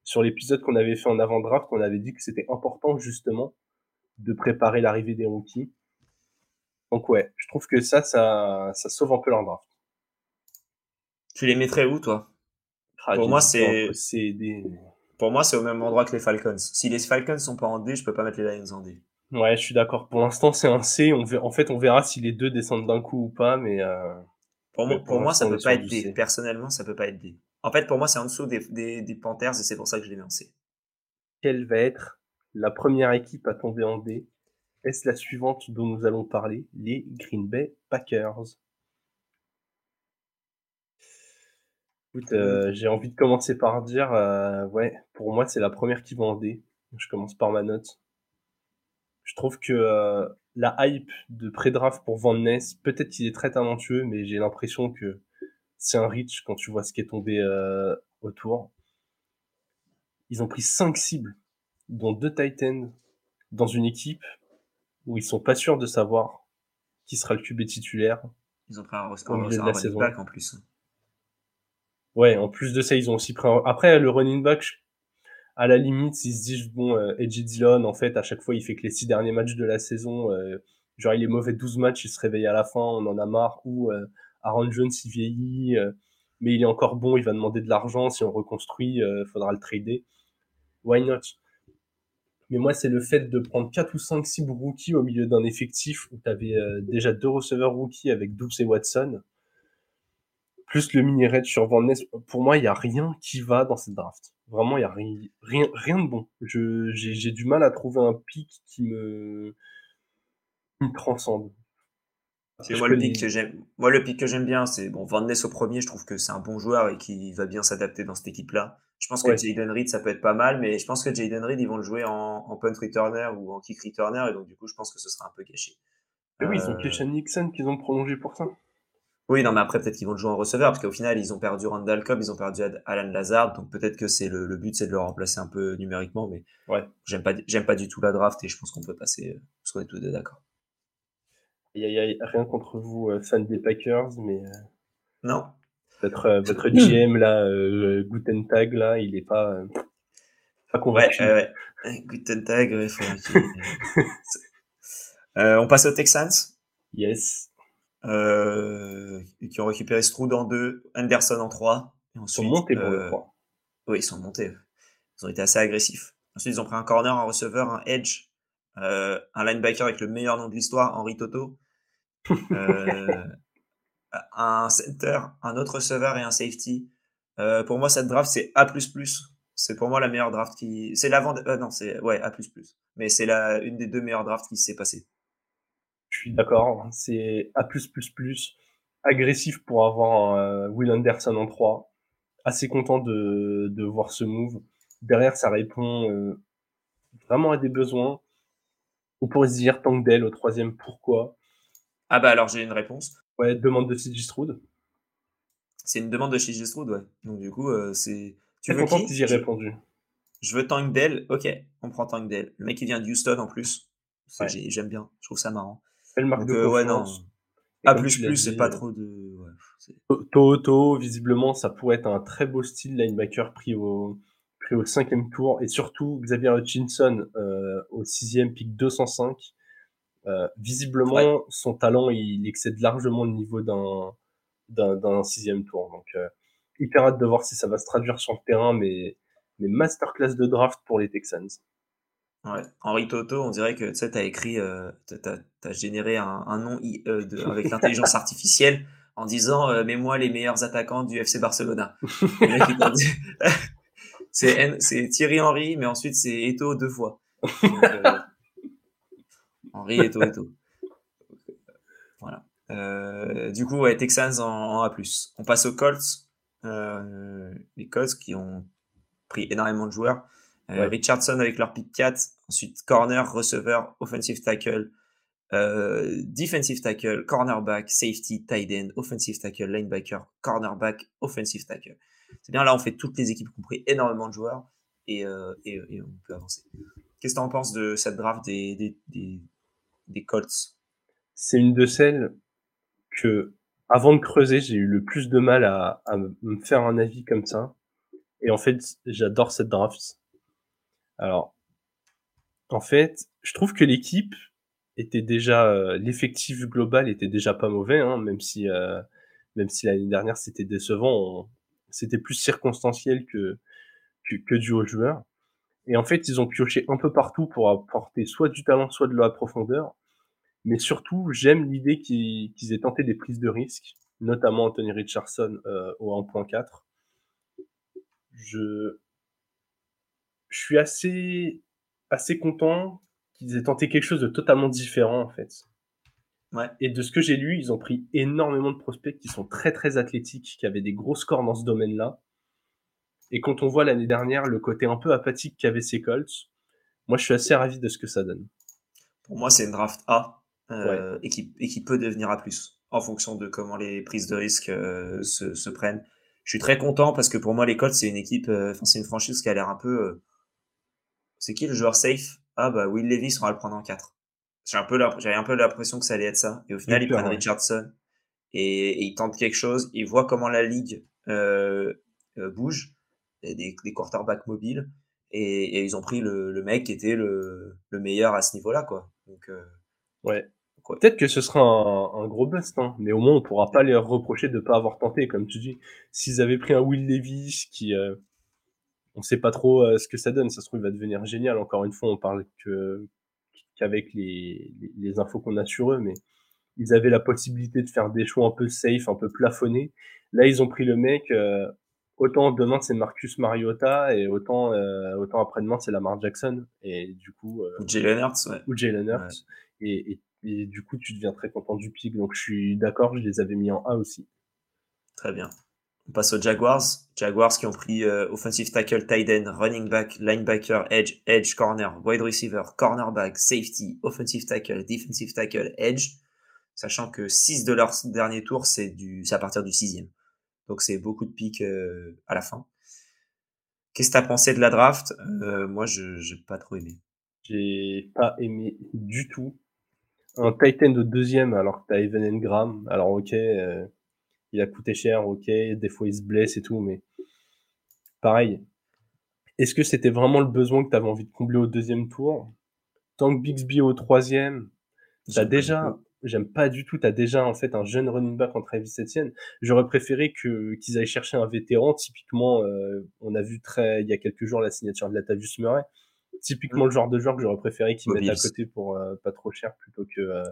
Sur l'épisode qu'on avait fait en avant-draft, on avait dit que c'était important justement de préparer l'arrivée des rookies. Donc ouais, je trouve que ça, ça, ça sauve un peu leur draft. Tu les mettrais où, toi? Ah, Pour moi, c'est-. Pour moi, c'est au même endroit que les Falcons. Si les Falcons sont pas en D, je peux pas mettre les Lions en D. Ouais, je suis d'accord. Pour l'instant, c'est un C. On ver- En fait, on verra si les deux descendent d'un coup ou pas, mais euh, Pour, moi, pour pour moi, ça peut pas être D. C. Personnellement, ça peut pas être D. En fait, pour moi, c'est en dessous des, des, des Panthers et c'est pour ça que je les mets en C. quelle va être la première équipe à tomber en D? Est-ce la suivante dont nous allons parler Les Green Bay Packers? Écoute, euh, j'ai envie de commencer par dire, euh, ouais, pour moi, c'est la première qui va en D. Je commence par ma note. Je trouve que euh, la hype de pré-draft pour Van Ness, peut-être qu'il est très talentueux, mais j'ai l'impression que c'est un reach quand tu vois ce qui est tombé autour. Ils ont pris cinq cibles, dont deux Titans, dans une équipe où ils sont pas sûrs de savoir qui sera le QB titulaire. Ils ont pris un, Au milieu de un la running saison. back en plus. Ouais, en plus de ça, ils ont aussi pris un... Après, le running back, à la limite, ils se disent, bon, euh, Edgy Dillon, en fait, à chaque fois, il fait que les six derniers matchs de la saison, euh, genre, il est mauvais 12 matchs, il se réveille à la fin, on en a marre, ou euh, Aaron Jones, il vieillit, euh, mais il est encore bon, il va demander de l'argent, si on reconstruit, euh, faudra le trader. Why not? Mais moi, c'est le fait de prendre quatre ou cinq cibles rookies au milieu d'un effectif où tu avais déjà deux receveurs rookies avec Dubs et Watson, plus le mini raid sur Van Ness. Pour moi, il y a rien qui va dans cette draft. Vraiment, il y a ri- rien, rien de bon. J'ai, du mal à trouver un pic qui me, qui me transcende. Moi, le pick que j'aime, moi, le pick que j'aime bien, c'est bon, Van Ness au premier. Je trouve que c'est un bon joueur et qu'il va bien s'adapter dans cette équipe-là. Je pense que. Jaden Reed, ça peut être pas mal, mais je pense que Jaden Reed, ils vont le jouer en, en punt returner ou en kick returner, et donc du coup, je pense que ce sera un peu gâché. Oui, ils ont Euh, Keshan Nixon qu'ils ont prolongé pour ça. Oui, non, mais après, peut-être qu'ils vont le jouer en receveur, parce qu'au final, ils ont perdu Randall Cobb, ils ont perdu Alan Lazard, donc peut-être que c'est le, le but, c'est de le remplacer un peu numériquement, mais Ouais. j'aime pas, j'aime pas du tout la draft et je pense qu'on peut passer, euh, parce qu'on est tous deux d'accord. Il y a, rien contre vous, euh, fans des Packers, mais Non? Votre, euh, votre GM, là, euh, Guten Tag, là, il est pas, euh, pas convaincu. ouais, ouais. Guten Tag, ouais, faut euh, on passe aux Texans. Yes. euh, qui ont récupéré Stroud en 2, Anderson en 3. ils sont montés pour le 3. Euh, oui, ils sont montés. Ils ont été assez agressifs. Ensuite, ils ont pris un corner, un receveur, un edge, euh, un linebacker avec le meilleur nom de l'histoire, Henri Toto. [LAUGHS] un center, un autre receveur et un safety. pour moi, cette draft, c'est A++. C'est pour moi la meilleure draft qui. C'est l'avant. non, c'est. Ouais, A. Mais c'est la... une des deux meilleures drafts qui s'est passée. Je suis d'accord. C'est A++, agressif pour avoir euh, Will Anderson en 3. Assez content de, de voir ce move. Derrière, ça répond euh, vraiment à des besoins. On pourrait se dire Tankdale au troisième, pourquoi? Ah bah alors j'ai une réponse. Ouais, demande de CJ Stroud. C'est une demande de CJ Stroud, ouais. Donc du coup, euh, c'est... Tu veux content qu'ils y répondu? Je veux Tankdale, ok, on prend Tankdale. Le mec qui vient de Houston en plus. J'aime bien, je trouve ça marrant. Elle marque de euh, ouais, non. A++, c'est pas trop de... Toto, visiblement, ça pourrait être un très beau style linebacker pris au, pris au cinquième tour. Et surtout, Xavier Hutchinson euh, au sixième, pick 205. Euh, visiblement, son talent, il excède largement le niveau d'un d'un sixième tour. Donc, euh, hyper hâte de voir si ça va se traduire sur le terrain, mais, mais masterclass de draft pour les Texans. Ouais. Henri Toto, on dirait que tu sais, t'as écrit, euh, t'as, as généré un, un nom IE de, avec [LAUGHS] l'intelligence artificielle en disant euh, mets-moi les meilleurs attaquants du FC Barcelona. [LAUGHS] [LAUGHS] c'est, c'est Thierry Henry, mais ensuite c'est Eto deux fois. Euh, Henri Eto Eto. Voilà. Euh, du coup, ouais, Texans en, en, A+. On passe aux Colts. Euh, les Colts qui ont pris énormément de joueurs. Euh, Richardson avec leur pick 4, ensuite corner, receveur, offensive tackle, defensive tackle, cornerback, safety, tight end, offensive tackle, linebacker, cornerback, offensive tackle. C'est bien, là on fait toutes les équipes compris énormément de joueurs et, et, et on peut avancer. Qu'est-ce que tu en penses de cette draft des, des, des, des Colts C'est une de celles que, avant de creuser, j'ai eu le plus de mal à, me faire un avis comme ça. Et en fait, j'adore cette draft alors, en fait, je trouve que l'équipe était déjà, euh, l'effectif global était déjà pas mauvais, hein, même si, euh, même si l'année dernière c'était décevant, c'était plus circonstanciel que, que, que dû aux joueurs. Et en fait, ils ont pioché un peu partout pour apporter soit du talent, soit de la profondeur. Mais surtout, j'aime l'idée qu'ils aient tenté des prises de risques, notamment Anthony Richardson euh, au 1.4. Je, je suis assez, assez content qu'ils aient tenté quelque chose de totalement différent, en fait. Ouais. Et de ce que j'ai lu, ils ont pris énormément de prospects qui sont très très athlétiques, qui avaient des gros scores dans ce domaine-là. Et quand on voit l'année dernière le côté un peu apathique qu'avaient ces Colts, moi je suis assez ravi de ce que ça donne. Pour moi, c'est une draft A euh, et, qui, et, qui, peut devenir A+, en fonction de comment les prises de risque euh, se, se, prennent. Je suis très content parce que pour moi, les Colts, c'est une équipe, euh, c'est une franchise qui a l'air un peu c'est qui le joueur safe? Ah bah Will Levis, on va le prendre en 4. J'ai un peu j'avais un peu l'impression que ça allait être ça. Et au final, ils prennent Richardson et, ils tentent quelque chose. Ils voient comment la ligue bouge, des, des quarterbacks mobiles, et, et, ils ont pris le, le mec qui était le, le meilleur à ce niveau-là, quoi. Donc euh, ouais. Peut-être que ce sera un, un gros bust, hein, mais au moins on pourra pas les reprocher de pas avoir tenté, comme tu dis. S'ils avaient pris un Will Levis qui euh, on sait pas trop euh, ce que ça donne. Ça se trouve, il va devenir génial. Encore une fois, on parle que qu'avec les, les, infos qu'on a sur eux, mais ils avaient la possibilité de faire des choix un peu safe, un peu plafonnés. Là, ils ont pris le mec. Euh, autant demain c'est Marcus Mariota et autant euh, autant après-demain c'est Lamar Jackson et du coup ou Jalen Hurts ouais. ou Jalen Hurts et, et, et, du coup tu deviens très content du pic donc je suis d'accord je les avais mis en A aussi très bien on passe aux Jaguars. Jaguars qui ont pris euh, offensive tackle, tight end, running back, linebacker, edge, edge, corner, wide receiver, cornerback, safety, offensive tackle, defensive tackle, edge. Sachant que 6 de leurs derniers tours, c'est du, c'est à partir du sixième. Donc c'est beaucoup de pics euh, à la fin. Qu'est-ce que tu as pensé de la draft? Euh, Moi, je n'ai pas trop aimé. J'ai pas aimé du tout. Un tight end au deuxième alors que tu as Evan Engram. Alors ok, euh, il a coûté cher, ok, des fois il se blesse et tout, mais pareil. Est-ce que c'était vraiment le besoin que tu avais envie de combler au deuxième tour? Tant que Bixby au troisième, t'as déjà, j'aime pas du tout. T'as déjà en fait un jeune running back en Travis Etienne. J'aurais préféré que qu'ils aillent chercher un vétéran. Typiquement, euh, on a vu très il y a quelques jours la signature de Latavius Murray. Typiquement le genre de joueur que j'aurais préféré qu'ils mettent à côté pour euh, pas trop cher plutôt que, euh,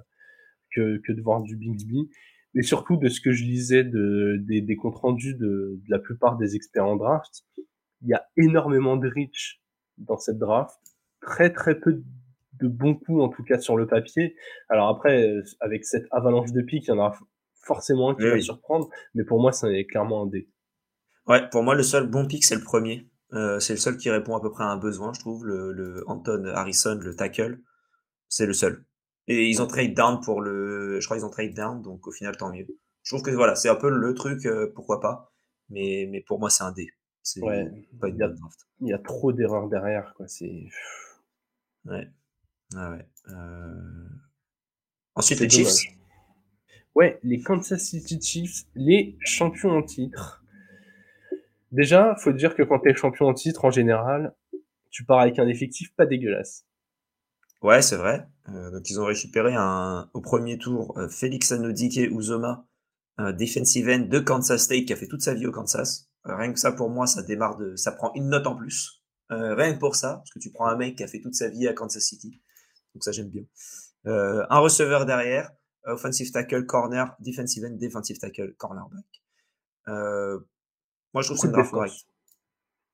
que que de voir du Bigsby. Mais surtout de ce que je lisais de, des, des comptes rendus de, de la plupart des experts en draft, il y a énormément de reach dans cette draft, très très peu de bons coups en tout cas sur le papier. Alors après, euh, avec cette avalanche de pics, il y en aura forcément un qui va surprendre, mais pour moi, c'est clairement un D. Ouais, pour moi, le seul bon pic, c'est le premier. Euh, c'est le seul qui répond à peu près à un besoin, je trouve. Le, le Anton Harrison, le tackle, c'est le seul. Et ils ont trade down pour le, je crois qu'ils ont trade down, donc au final, tant mieux. Je trouve que voilà, c'est un peu le truc, euh, pourquoi pas. Mais, mais pour moi, c'est un D. Ouais, pas une il, y a, il y a trop d'erreurs derrière, quoi. C'est. Ouais. Ah ouais. Euh... Ensuite, les Chiefs. Ouais, les Kansas City Chiefs, les champions en titre. Déjà, faut dire que quand t'es champion en titre, en général, tu pars avec un effectif pas dégueulasse. Ouais, c'est vrai. Euh, donc ils ont récupéré un, au premier tour euh, Félix Anodike Uzoma, un defensive end de Kansas State qui a fait toute sa vie au Kansas. Euh, rien que ça pour moi, ça démarre de, ça prend une note en plus. Rien que pour ça, parce que tu prends un mec qui a fait toute sa vie à Kansas City. Donc ça, j'aime bien. Euh, un receveur derrière, offensive tackle, corner, defensive end, defensive tackle, cornerback. Euh, moi, je trouve que c'est une draft correcte.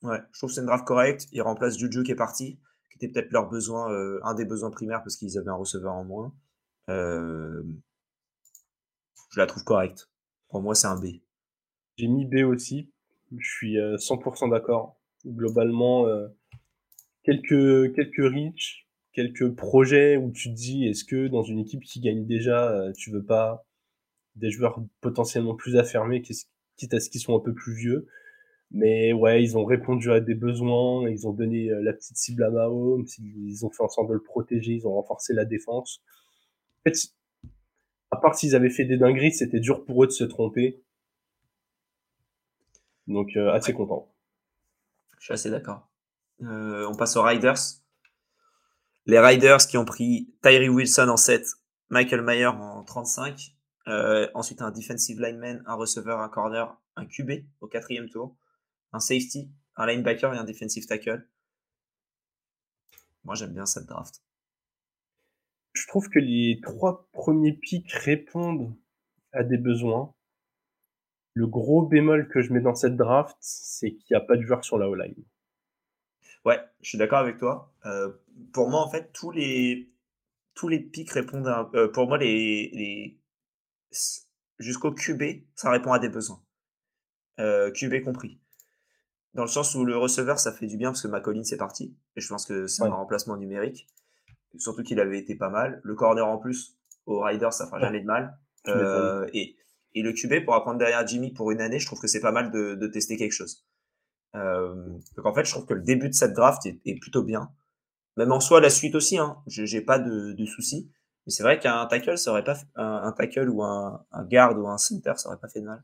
Ouais, je trouve que c'est une draft correcte. Il remplace Juju qui est parti, qui était peut-être leur besoin, euh, un des besoins primaires parce qu'ils avaient un receveur en moins. Euh, je la trouve correcte. Pour moi, c'est un B. J'ai mis B aussi. Je suis 100% d'accord. Globalement, quelques, quelques reach, quelques projets où tu te dis est-ce que dans une équipe qui gagne déjà, euh, tu veux pas des joueurs potentiellement plus affirmés, quitte à ce qu'ils sont un peu plus vieux? Mais ouais, ils ont répondu à des besoins, ils ont donné euh, la petite cible à Mahomes, ils ont fait en sorte de le protéger, ils ont renforcé la défense. En fait, à part s'ils avaient fait des dingueries, c'était dur pour eux de se tromper. Donc euh, assez content. Je suis assez d'accord. on passe aux Riders. Les Riders qui ont pris Tyree Wilson en 7, Michael Mayer en 35. Euh, ensuite, un defensive lineman, un receveur, un corner, un QB au quatrième tour, un safety, un linebacker et un defensive tackle. Moi, j'aime bien cette draft. Je trouve que les trois premiers picks répondent à des besoins. Le gros bémol que je mets dans cette draft, c'est qu'il n'y a pas de joueur sur la O-line. Ouais, je suis d'accord avec toi. Euh, pour moi, en fait, tous les, tous les pics répondent à. Euh, pour moi, les, les jusqu'au QB, ça répond à des besoins. Euh, QB compris. Dans le sens où le receveur, ça fait du bien parce que McCollin, c'est parti. Et je pense que c'est un remplacement numérique. Surtout qu'il avait été pas mal. Le corner en plus, au Rider, ça fera jamais de mal. Euh, et, et le QB, pour apprendre derrière Jimmy pour une année, je trouve que c'est pas mal de, de tester quelque chose. Euh, donc en fait, je trouve que le début de cette draft est, plutôt bien. Même en soi, la suite aussi, hein, j'ai pas de, de soucis. Mais c'est vrai qu'un tackle, ça aurait pas fait, un, tackle ou un, un guard ou un center, ça aurait pas fait de mal.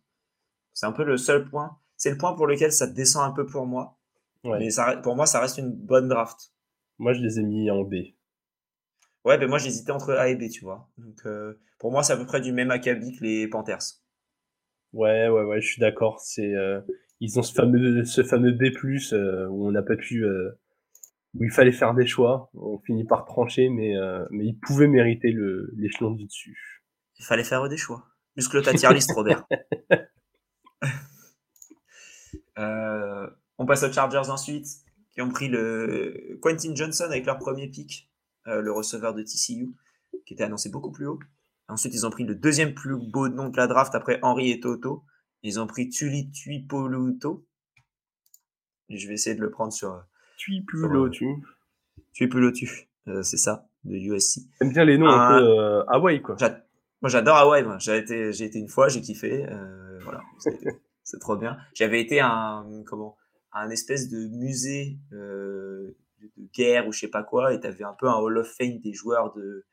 C'est un peu le seul point. C'est le point pour lequel ça descend un peu pour moi. Mais ça, pour moi, ça reste une bonne draft. Moi, je les ai mis en B. Ouais, ben moi, j'hésitais entre A et B, tu vois. Donc, euh, pour moi, c'est à peu près du même acabit que les Panthers. Ouais, ouais, ouais, je suis d'accord. C'est, euh, ils ont ce fameux ce fameux B+ euh, où on n'a pas pu euh, où il fallait faire des choix. On finit par trancher, mais euh, mais ils pouvaient mériter le l'échelon du dessus. Il fallait faire des choix. Muscle ta tier list, Robert. [LAUGHS] on passe aux Chargers ensuite, qui ont pris le Quentin Johnson avec leur premier pick, le receveur de TCU, qui était annoncé beaucoup plus haut. Ensuite, ils ont pris le deuxième plus beau nom de la draft après Henry et Toto. Ils ont pris Tuli Tuipoluto. Je vais essayer de le prendre sur. Tuipulutu. Tuipulutu, euh, c'est ça, de USC. J'aime bien les noms un, peu euh, Hawaii, quoi. Moi, j'adore Hawaii. J'ai été, j'ai été une fois, j'ai kiffé. Euh, voilà, c'est [LAUGHS] trop bien. J'avais été à un, comment, un espèce de musée euh, de guerre ou je sais pas quoi, et t'avais un peu un Hall of Fame des joueurs de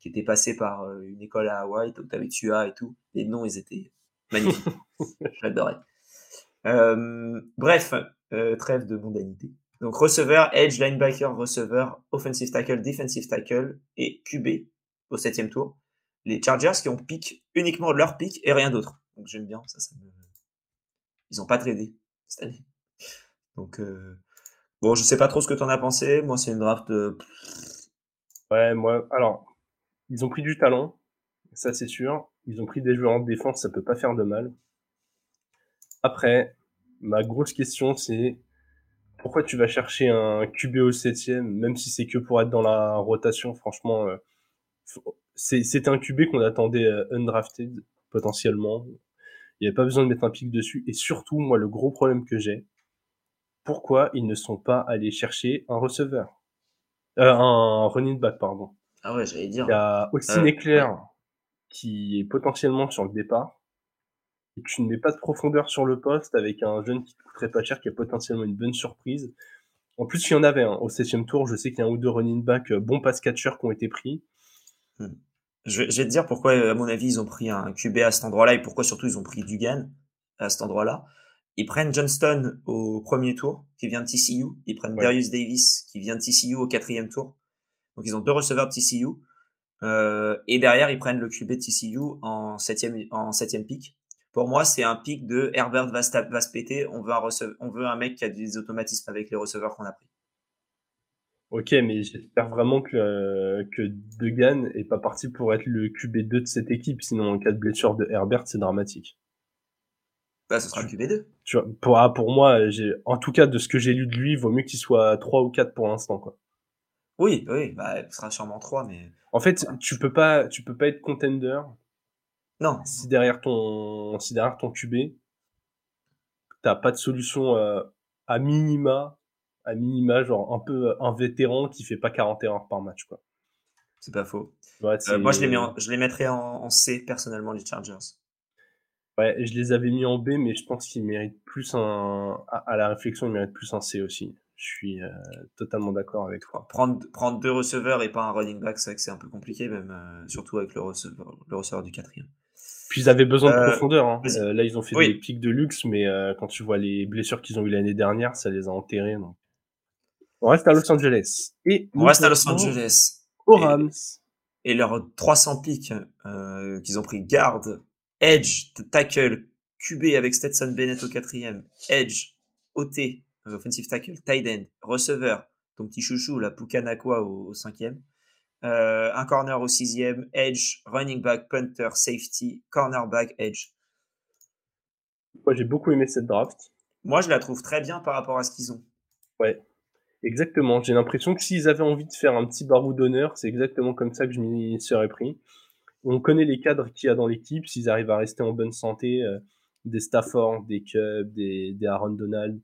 qui étaient passés par une école à Hawaï. Donc t'avais Tua et tout. Les noms, ils étaient Magnifique. [LAUGHS] J'adorais. Euh, bref, euh, trêve de mondanité. Donc receveur, edge, linebacker, receveur, offensive tackle, defensive tackle et QB au septième tour. les Chargers qui ont pick uniquement leur pick et rien d'autre. Donc j'aime bien, ça, me... Ils n'ont pas tradé cette année. Donc, euh, bon, je sais pas trop ce que tu en as pensé. Moi, c'est une draft. Ouais, moi, alors, ils ont pris du talent, ça c'est sûr. Ils ont pris des joueurs en défense, ça peut pas faire de mal. Après, ma grosse question, c'est pourquoi tu vas chercher un QB au septième, même si c'est que pour être dans la rotation, franchement, euh, c'est un QB qu'on attendait undrafted, potentiellement. Il n'y avait pas besoin de mettre un pic dessus. Et surtout, moi, le gros problème que j'ai, pourquoi ils ne sont pas allés chercher un receveur? Euh, Un running back, pardon. Ah ouais, j'allais dire. Il y a aussi euh, qui est potentiellement sur le départ. Et tu ne mets pas de profondeur sur le poste avec un jeune qui ne coûterait pas cher, qui a potentiellement une bonne surprise. En plus, il y en avait un. Au septième tour, je sais qu'il y a un ou deux running back euh, bons pass catchers qui ont été pris. Hmm. Je, vais, te dire pourquoi, à mon avis, ils ont pris un QB à cet endroit-là et pourquoi surtout ils ont pris Dugan à cet endroit-là. Ils prennent Johnston au premier tour, qui vient de TCU. Ils prennent Darius Davis, qui vient de TCU au quatrième tour. Donc ils ont deux receveurs de TCU. Euh, et derrière, ils prennent le QB de TCU en septième, en septième pick. Pour moi, c'est un pick de Herbert va, va se péter. On veut, un on veut un mec qui a des automatismes avec les receveurs qu'on a pris. Ok, mais j'espère vraiment que, que Degan est pas parti pour être le QB2 de cette équipe. Sinon, en cas de blessure de Herbert, c'est dramatique. Bah, ce sera le QB2. Tu vois, pour, ah, pour moi, j'ai, en tout cas, de ce que j'ai lu de lui, il vaut mieux qu'il soit 3 ou 4 pour l'instant, quoi. Oui, oui, bah, ce sera sûrement 3, mais. En fait, tu peux pas, tu peux pas être contender. Non. Si derrière ton, si derrière ton QB, t'as pas de solution euh, à minima, à minima, genre un peu un vétéran qui fait pas 40 erreurs par match, quoi. C'est pas faux. Euh, moi, je les, mets je les mettrais en, en C personnellement, les Chargers. Ouais, je les avais mis en B, mais je pense qu'ils méritent plus un. À, la réflexion, ils méritent plus un C aussi. Je suis euh, totalement d'accord avec toi. Prendre, prendre deux receveurs et pas un running back, c'est vrai que c'est un peu compliqué, même euh, surtout avec le receveur, le receveur du quatrième. Puis ils avaient besoin de euh, profondeur. Hein. là, ils ont fait des pics de luxe, mais quand tu vois les blessures qu'ils ont eu l'année dernière, ça les a enterrés. Donc. On reste à Los Angeles. Et on reste à Los Angeles. Aux Rams. Et, et leurs 300 pics qu'ils ont pris garde Edge, tackle, QB avec Stetson Bennett au quatrième, Edge, OT, euh, offensive tackle, tight end, receveur, ton petit chouchou, la Pukanakwa au, au cinquième, euh, un corner au sixième, edge, running back, punter, safety, cornerback, edge. Moi, j'ai beaucoup aimé cette draft. Moi, je la trouve très bien par rapport à ce qu'ils ont. Ouais, exactement. J'ai l'impression que s'ils avaient envie de faire un petit barou d'honneur, c'est exactement comme ça que je m'y serais pris on connaît les cadres qu'il y a dans l'équipe, s'ils arrivent à rester en bonne santé, euh, des Stafford, des Cubs, des, Aaron Donald,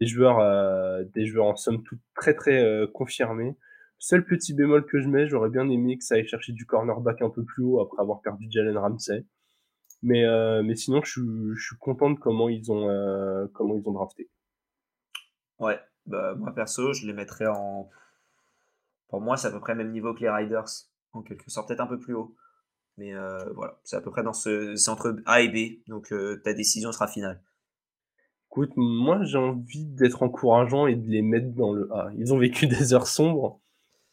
des joueurs, euh, des joueurs en somme toute très très confirmés. Seul petit bémol que je mets, j'aurais bien aimé que ça aille chercher du cornerback un peu plus haut après avoir perdu Jalen Ramsey. Mais, mais sinon, je, suis content de comment ils ont, comment ils ont drafté. Ouais, bah, moi perso, je les mettrais en. Pour moi, c'est à peu près le même niveau que les Riders en quelque sorte, peut-être un peu plus haut. Mais euh, voilà, c'est à peu près dans ce. C'est entre A et B, donc euh, ta décision sera finale. Écoute, moi j'ai envie d'être encourageant et de les mettre dans le A. Ils ont vécu [LAUGHS] des heures sombres.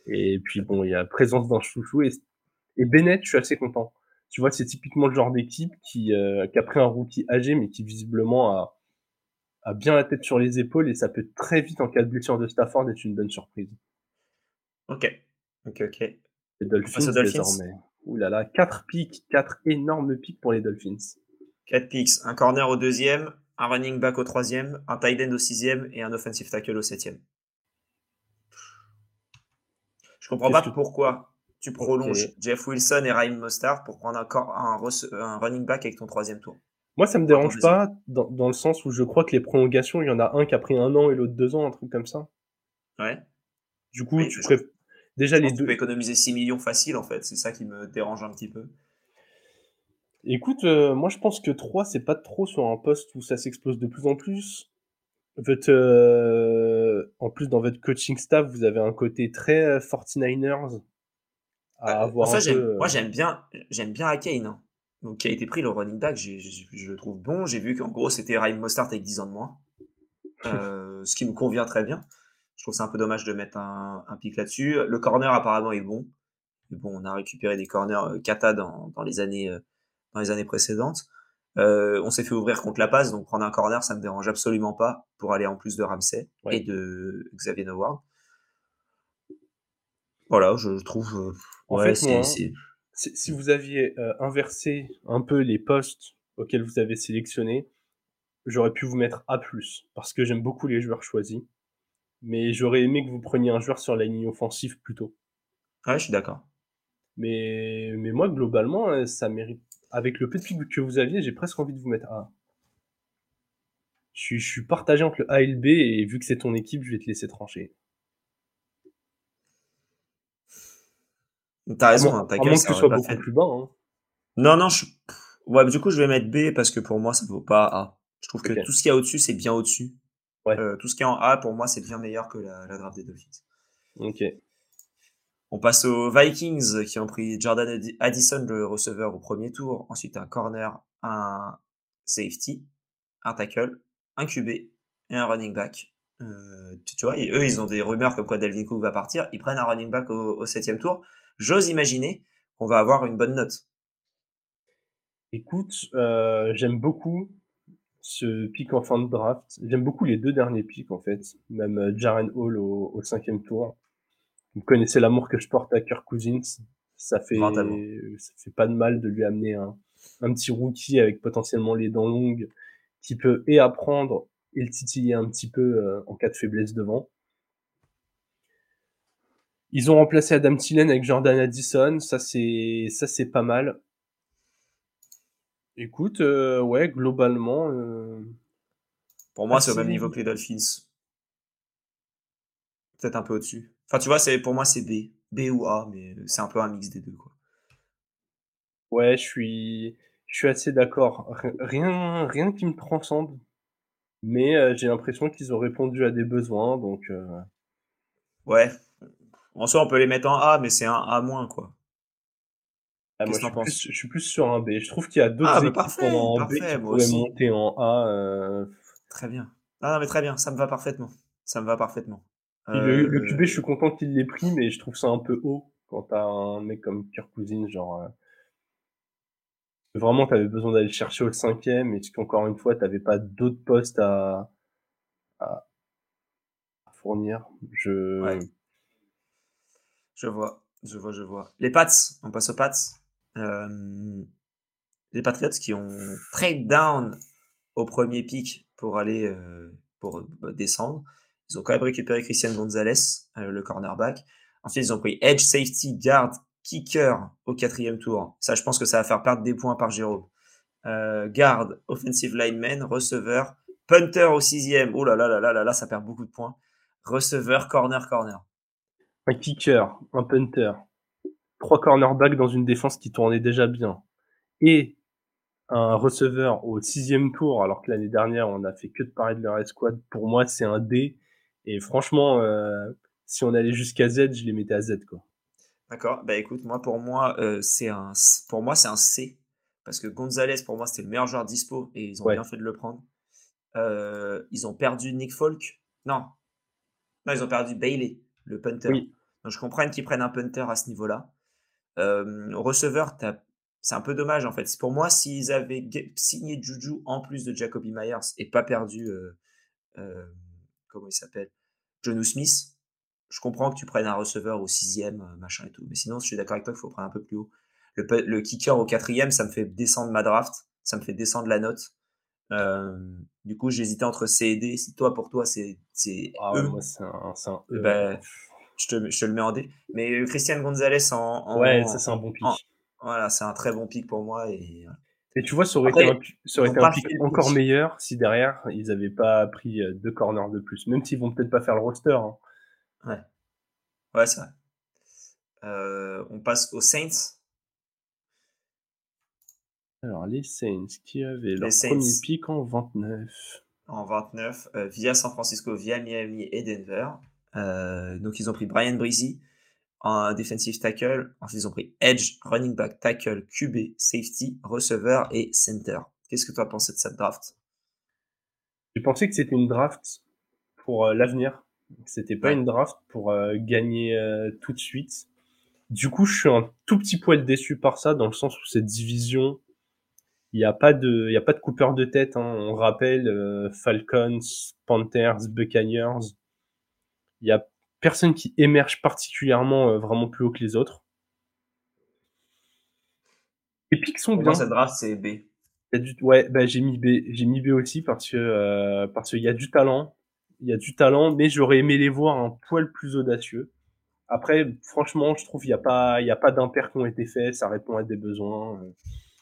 Et puis bon, il y a présence d'un chouchou. Et, et Bennett, je suis assez content. Tu vois, c'est typiquement le genre d'équipe qui, euh, qui a pris un rookie âgé, mais qui visiblement a, a bien la tête sur les épaules. Et ça peut très vite, en cas de blessure de Stafford, être une bonne surprise. Ok. Ok, ok. Les Dolphins, désormais. Ouh là là, 4 pics, 4 énormes pics pour les Dolphins. 4 pics, un corner au deuxième, un running back au troisième, un tight end au sixième et un offensive tackle au septième. Je comprends pas pourquoi tu prolonges Jeff Wilson et Ryan Mostard pour prendre encore un, un, running back avec ton troisième tour. Moi, ça me dérange pas dans, dans, le sens où je crois que les prolongations, il y en a un qui a pris un an et l'autre deux ans, un truc comme ça. Ouais. Du coup, tu, ferais, Déjà, les deux. Tu peux économiser 6 millions facile, en fait. C'est ça qui me dérange un petit peu. Écoute, euh, moi, je pense que 3, c'est pas trop sur un poste où ça s'explose de plus en plus. Euh, en plus, dans votre coaching staff, vous avez un côté très 49ers à bah, avoir. Ça, Moi, j'aime bien, j'aime bien Akane, hein. donc qui a été pris le running back. je le trouve bon. J'ai vu qu'en gros, c'était Ryan Mostart avec 10 ans de moins, [LAUGHS] euh, ce qui me convient très bien. Je trouve c'est un peu dommage de mettre un, pic là-dessus. Le corner apparemment est bon. On a récupéré des corners kata dans, dans, les années, dans les années précédentes. On s'est fait ouvrir contre la passe, donc prendre un corner, ça me dérange absolument pas pour aller en plus de Ramsey et de Xavier Howard. Voilà, je trouve. en fait, si vous aviez inversé un peu les postes auxquels vous avez sélectionné, j'aurais pu vous mettre A+, parce que j'aime beaucoup les joueurs choisis. Mais j'aurais aimé que vous preniez un joueur sur la ligne offensive plutôt. Ouais, je suis d'accord. Mais, mais moi, globalement, euh, ça mérite. Avec le peu de pic que vous aviez, j'ai presque envie de vous mettre A. Je suis, je suis partagé entre le A et le B, et vu que c'est ton équipe, je vais te laisser trancher. T'as raison, hein, à moins que ce soit beaucoup plus bas. Hein. Non, non, je... ouais, du coup, je vais mettre B parce que pour moi, ça ne vaut pas A. Je trouve que tout ce qu'il y a au-dessus, c'est bien au-dessus. Euh, tout ce qui est en A, pour moi, c'est bien meilleur que la, la draft des Dolphins. Ok. On passe aux Vikings qui ont pris Jordan Addison, le receveur, au premier tour. Ensuite, un corner, un safety, un tackle, un QB et un running back. Euh, tu, vois, eux, ils ont des rumeurs comme quoi Delvin Cook va partir. Ils prennent un running back au, septième tour. J'ose imaginer qu'on va avoir une bonne note. Écoute, euh, j'aime beaucoup ce pic en fin de draft. J'aime beaucoup les deux derniers pics, en fait. Même euh, Jaren Hall au, cinquième tour. Vous connaissez l'amour que je porte à Kirk Cousins. Ça fait, ça fait pas de mal de lui amener un, un petit rookie avec potentiellement les dents longues qui peut et apprendre et le titiller un petit peu euh, en cas de faiblesse devant. Ils ont remplacé Adam Thielen avec Jordan Addison. Ça, c'est, ça, c'est pas mal. Écoute, euh, ouais, globalement. Euh, pour moi, c'est au même niveau que les Dolphins. Peut-être un peu au-dessus. Enfin, tu vois, c'est pour moi, c'est B. B ou A, mais c'est un peu un mix des deux, quoi. Ouais, je suis, je suis assez d'accord. Rien, rien qui me transcende. Mais euh, j'ai l'impression qu'ils ont répondu à des besoins, donc. Ouais. En soi, on peut les mettre en A, mais c'est un A moins, quoi. Ah, moi, je, suis je, suis plus, sur un B. Je trouve qu'il y a d'autres ah, équipes en B qui pourraient monter en A. Euh... Très bien. Ah, non, mais très bien, ça me va parfaitement. Ça me va parfaitement. Le, le, QB, je suis content qu'il l'ait pris, mais je trouve ça un peu haut quand t'as un mec comme Kirk Cousins, genre. Euh... Vraiment, t'avais besoin d'aller chercher au cinquième, et qu'encore une fois, t'avais pas d'autres postes à... à, fournir. Je. Ouais. Je vois, je vois, je vois. Les Pats, on passe aux Pats. Euh, les Patriots qui ont trade down au premier pic pour aller euh, pour euh, descendre. Ils ont quand même récupéré Christian Gonzalez, le cornerback. Ensuite, ils ont pris edge, safety, guard, kicker au quatrième tour. Ça, je pense que ça va faire perdre des points par Jérôme. guard, offensive lineman, receveur, punter au sixième. Oh là là là là là là, ça perd beaucoup de points. Receveur, corner, corner. Un kicker, un punter, trois cornerbacks dans une défense qui tournait déjà bien, et un receveur au sixième tour, alors que l'année dernière, on a fait que de parler de leur escouade, pour moi, c'est un D. Et franchement, euh, si on allait jusqu'à Z, je les mettais à Z, quoi. D'accord. Bah écoute, moi, pour moi, euh, c'est un, pour moi, c'est un C. Parce que Gonzalez, pour moi, c'était le meilleur joueur dispo et ils ont bien fait de le prendre. Euh, ils ont perdu Nick Folk. Non. Non, ils ont perdu Bailey, le punter. Donc je comprends qu'ils prennent un punter à ce niveau-là. Receveur, c'est un peu dommage en fait. Pour moi, s'ils avaient signé Juju en plus de Jacoby Myers et pas perdu, comment il s'appelle, John Smith, je comprends que tu prennes un receveur au sixième, machin et tout. Mais sinon, je suis d'accord avec toi qu'il faut prendre un peu plus haut. Le, kicker au quatrième, ça me fait descendre ma draft, ça me fait descendre la note. du coup, j'hésitais entre C et D. Si toi, pour toi, c'est ah e, moi, c'est un, un e. Ben, je te, je te le mets en D. Mais euh, Christian Gonzalez en, Ouais, ça c'est un bon pic. voilà, c'est un très bon pic pour moi. Et, et tu vois, ça aurait été un, ça aurait été un pic encore meilleur si derrière ils n'avaient pas pris euh, deux corners de plus, même s'ils vont peut-être pas faire le roster. Hein. Ouais, ouais, c'est vrai. Euh, on passe aux Saints. Alors, les Saints qui avaient leur premier pic en 29. En 29, via San Francisco, via Miami et Denver. Euh, donc ils ont pris Brian Breezy en defensive tackle. Ensuite ils ont pris edge, running back, tackle, QB, safety, receiver et center. Qu'est-ce que tu as pensé de cette draft? J'ai pensé que c'était une draft pour euh, l'avenir? C'était pas une draft pour euh, gagner tout de suite? Du coup, je suis un tout petit poil déçu par ça, dans le sens où cette division, il n'y a pas de, il y a pas de coupeur de tête. Hein. On rappelle euh, Falcons, Panthers, Buccaneers. Il y a personne qui émerge particulièrement euh, vraiment plus haut que les autres. Les pics sont Pour bien. moi, cette draft, c'est B. Il y a du... Ouais, bah, j'ai mis B. J'ai mis B aussi parce que euh, parce qu'il y a du talent. Il y a du talent, mais j'aurais aimé les voir un poil plus audacieux. Après, franchement, je trouve qu'il n'y a pas, il y a pas d'impair qui ont été faits. Ça répond à des besoins. euh.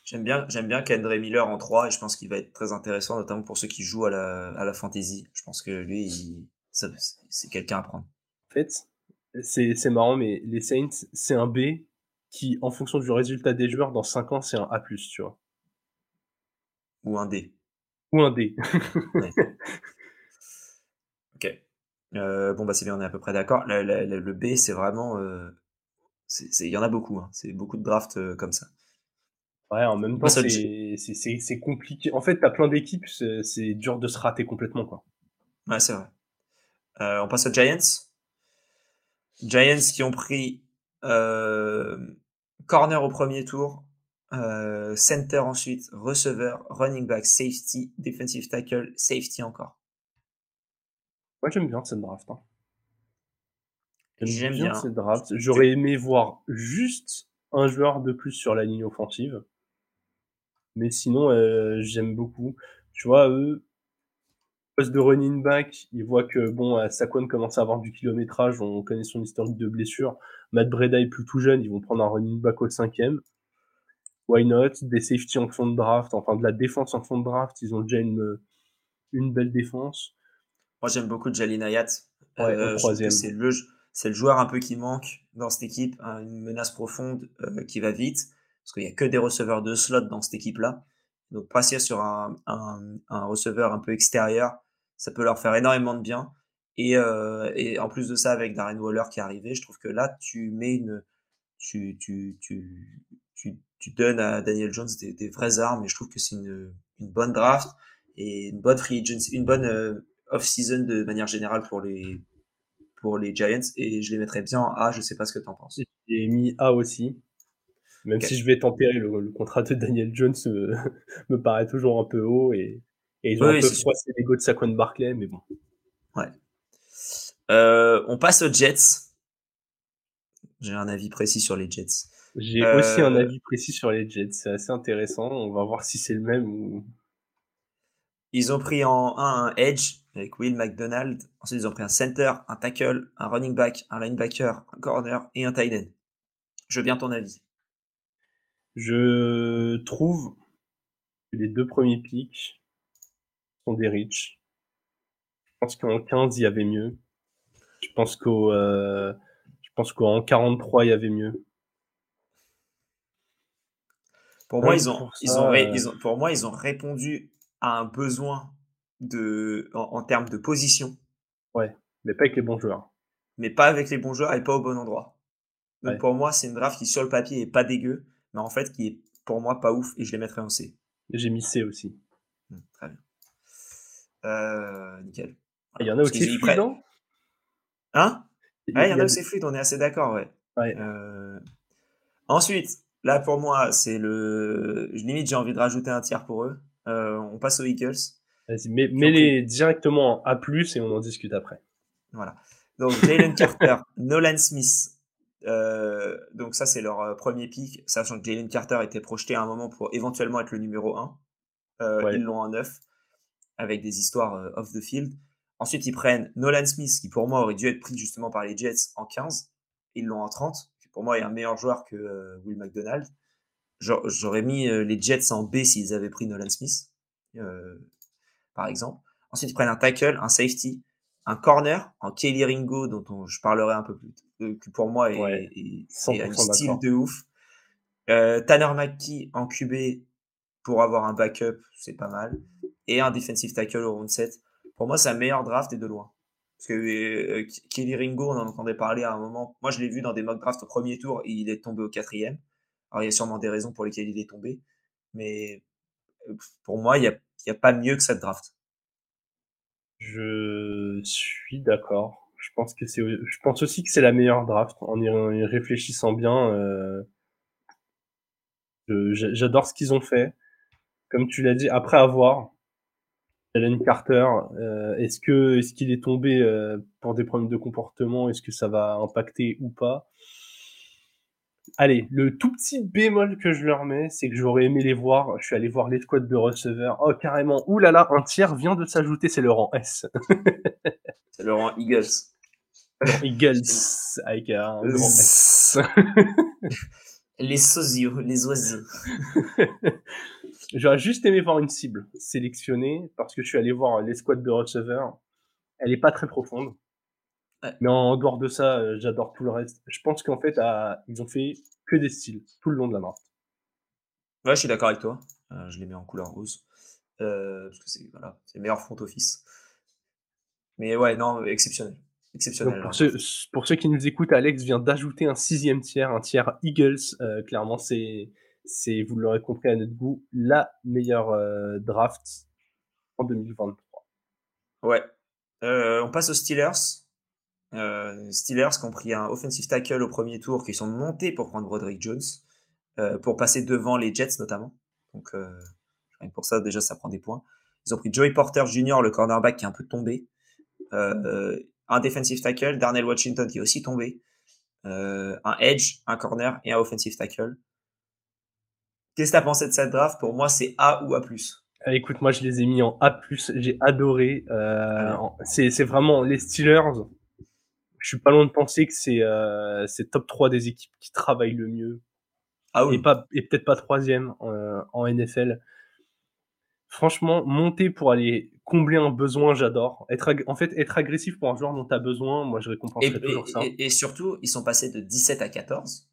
J'aime bien, j'aime bien Kendra Miller en 3 et je pense qu'il va être très intéressant, notamment pour ceux qui jouent à la, à la fantasy. Je pense que lui, il- c'est quelqu'un à prendre. Fait, c'est c'est marrant, mais les Saints, c'est un B qui, en fonction du résultat des joueurs, dans 5 ans, c'est un A+, tu vois. Ou un D. Ou un D. [LAUGHS] Ok. Euh, bon, bah c'est bien, on est à peu près d'accord. Le, le- le- le B, c'est vraiment... euh, Il y en a beaucoup, hein. c'est beaucoup de drafts euh, comme ça. Ouais, en même temps, c'est c'est- c'est- c'est compliqué. En fait, t'as plein d'équipes, c'est c'est dur de se rater complètement, quoi. Ouais, c'est vrai. Euh, on passe aux Giants. Giants qui ont pris euh, corner au premier tour, euh, center ensuite, receveur, running back, safety, defensive tackle, safety encore. Moi, j'aime bien cette draft. hein. J'aime bien. cette draft. J'aurais aimé voir juste un joueur de plus sur la ligne offensive. Mais sinon, euh, j'aime beaucoup. Tu vois, eux, poste de running back, ils voient que bon, euh, Saquon commence à avoir du kilométrage, on connaît son historique de blessure. Matt Breda est plus tout jeune, ils vont prendre un running back au cinquième. Why not? Des safety en fond de draft, enfin de la défense en fond de draft, ils ont déjà une, une belle défense. Moi, j'aime beaucoup Jalin. Ouais, au Euh, c'est le, joueur un peu qui manque dans cette équipe, hein, une menace profonde euh, qui va vite, parce qu'il n'y a que des receveurs de slot dans cette équipe-là. Donc passer sur un, un, un receveur un peu extérieur, ça peut leur faire énormément de bien. Et, euh, et en plus de ça, avec Darren Waller qui est arrivé, je trouve que là, tu mets une, tu, tu, tu, tu, tu donnes à Daniel Jones des, des vraies armes, et je trouve que c'est une, une bonne draft et une bonne free agency, une bonne euh, off-season de manière générale pour les, pour les Giants et je les mettrais bien en A, je sais pas ce que tu en penses. J'ai mis A aussi. Même si je vais tempérer, le, le contrat de Daniel Jones me, [LAUGHS] me paraît toujours un peu haut et, et ils ont Oui, un peu froissé l'ego de Saquon Barclay, mais bon. Euh, on passe aux Jets. J'ai un avis précis sur les Jets. J'ai Euh, aussi un avis précis sur les Jets, c'est assez intéressant. On va voir si c'est le même ou. Ils ont pris en 1 un edge avec Will McDonald. Ensuite, ils ont pris un center, un tackle, un running back, un linebacker, un corner et un tight end. Je veux bien ton avis. Je trouve que les deux premiers picks sont des riches. Je pense qu'en 15, il y avait mieux. Je pense qu'au, euh, je pense qu'en 43, il y avait mieux. Pour moi, Ouais, ils ont, ils ont, euh, ils ont, pour moi, ils ont répondu à un besoin de, en, en termes de position, Mais pas avec les bons joueurs. mais pas avec les bons joueurs et pas au bon endroit. Donc Ouais. pour moi, c'est une draft qui sur le papier est pas dégueu, mais en fait qui est pour moi pas ouf et je les mettrais en C. J'ai mis C aussi. Hmm, très bien. Euh, nickel. Il y en a aussi ils fluide, prennent- non? Hein? Ouais, il y en a où c'est fluide, on est assez d'accord, ouais. Ouais. Euh, Ensuite, là pour moi, c'est le. Limite, j'ai envie de rajouter un tiers pour eux. Euh, on passe aux Eagles. Vas-y, mets, mets-les directement en A+, et on en discute après. Voilà. Donc Jalen Carter, [LAUGHS] Nolan Smith. Euh, donc ça, c'est leur premier pick, sachant que Jalen Carter était projeté à un moment pour éventuellement être le numéro 1. Euh, Ouais. Ils l'ont en 9, avec des histoires euh, off the field. Ensuite, ils prennent Nolan Smith, qui pour moi aurait dû être pris justement par les Jets en 15. Ils l'ont en 30, qui pour moi est un meilleur joueur que euh, Will McDonald. J'a- J'aurais mis euh, les Jets en B s'ils avaient pris Nolan Smith, euh, par exemple. Ensuite, ils prennent un tackle, un safety, un corner en Kelly Ringo, dont on- je parlerai un peu plus, euh, que pour moi est, Ouais, est- 100% est un style de ouf. Euh, Tanner McKee en QB pour avoir un backup, c'est pas mal. Et un defensive tackle au round 7. Pour moi, c'est un meilleur draft et de loin. Parce que euh, Kelly Ringo, on en entendait parler à un moment. Moi, je l'ai vu dans des mock drafts au premier tour il est tombé au quatrième. Alors, il y a sûrement des raisons pour lesquelles il est tombé. Mais euh, pour moi, il n'y a, a pas mieux que cette draft. Je suis d'accord. Je pense que c'est, je pense aussi que c'est la meilleure draft en y, réfléchissant bien. Euh, j'adore ce qu'ils ont fait. Comme tu l'as dit, après avoir Alan Carter, euh, est-ce que est-ce qu'il est tombé euh, pour des problèmes de comportement? Est-ce que ça va impacter ou pas? Allez, le tout petit bémol que je leur mets, c'est que j'aurais aimé les voir. Je suis allé voir les squads de receveurs. Oh, carrément. Ouh là là, un tiers vient de s'ajouter, c'est le rang S. [LAUGHS] c'est le rang Eagles. Eagles, [LAUGHS] avec un grand S. les [LAUGHS] sosios, les oiseaux. J'aurais juste aimé voir une cible sélectionnée parce que je suis allé voir les squads de receveurs. Elle est pas très profonde. Mais en dehors de ça, euh, j'adore tout le reste. Je pense qu'en fait, ils ont fait que des styles tout le long de la draft. Ouais, je suis d'accord avec toi. Euh, je les mets en couleur rose. Euh, parce que c'est voilà, le meilleur front office. Mais ouais, non, exceptionnel. Exceptionnel. pour, ceux, pour, ceux, qui nous écoutent, Alex vient d'ajouter un sixième tiers, un tiers Eagles. clairement, c'est, c'est, vous l'aurez compris à notre goût, la meilleure draft en 2023. Ouais. on passe aux Steelers. Euh, Steelers qui ont pris un offensive tackle au premier tour, qui sont montés pour prendre Broderick Jones, euh, pour passer devant les Jets notamment. Donc euh, pour ça déjà ça prend des points. Ils ont pris Joey Porter Jr., le cornerback qui est un peu tombé. un defensive tackle, Darnell Washington qui est aussi tombé. un edge, un corner et un offensive tackle. Qu'est-ce que tu as pensé de cette draft? Pour moi, c'est A ou A+. Écoute, moi, je les ai mis en A+. J'ai adoré. Euh, c'est vraiment les Steelers je suis pas loin de penser que c'est euh, top 3 des équipes qui travaillent le mieux. Ah oui. Et, pas, et peut-être pas troisième euh, en NFL. Franchement, monter pour aller combler un besoin, j'adore. Être en fait, être agressif pour un joueur dont tu as besoin, moi je récompenserais toujours ça. Et, surtout, ils sont passés de 17 à 14.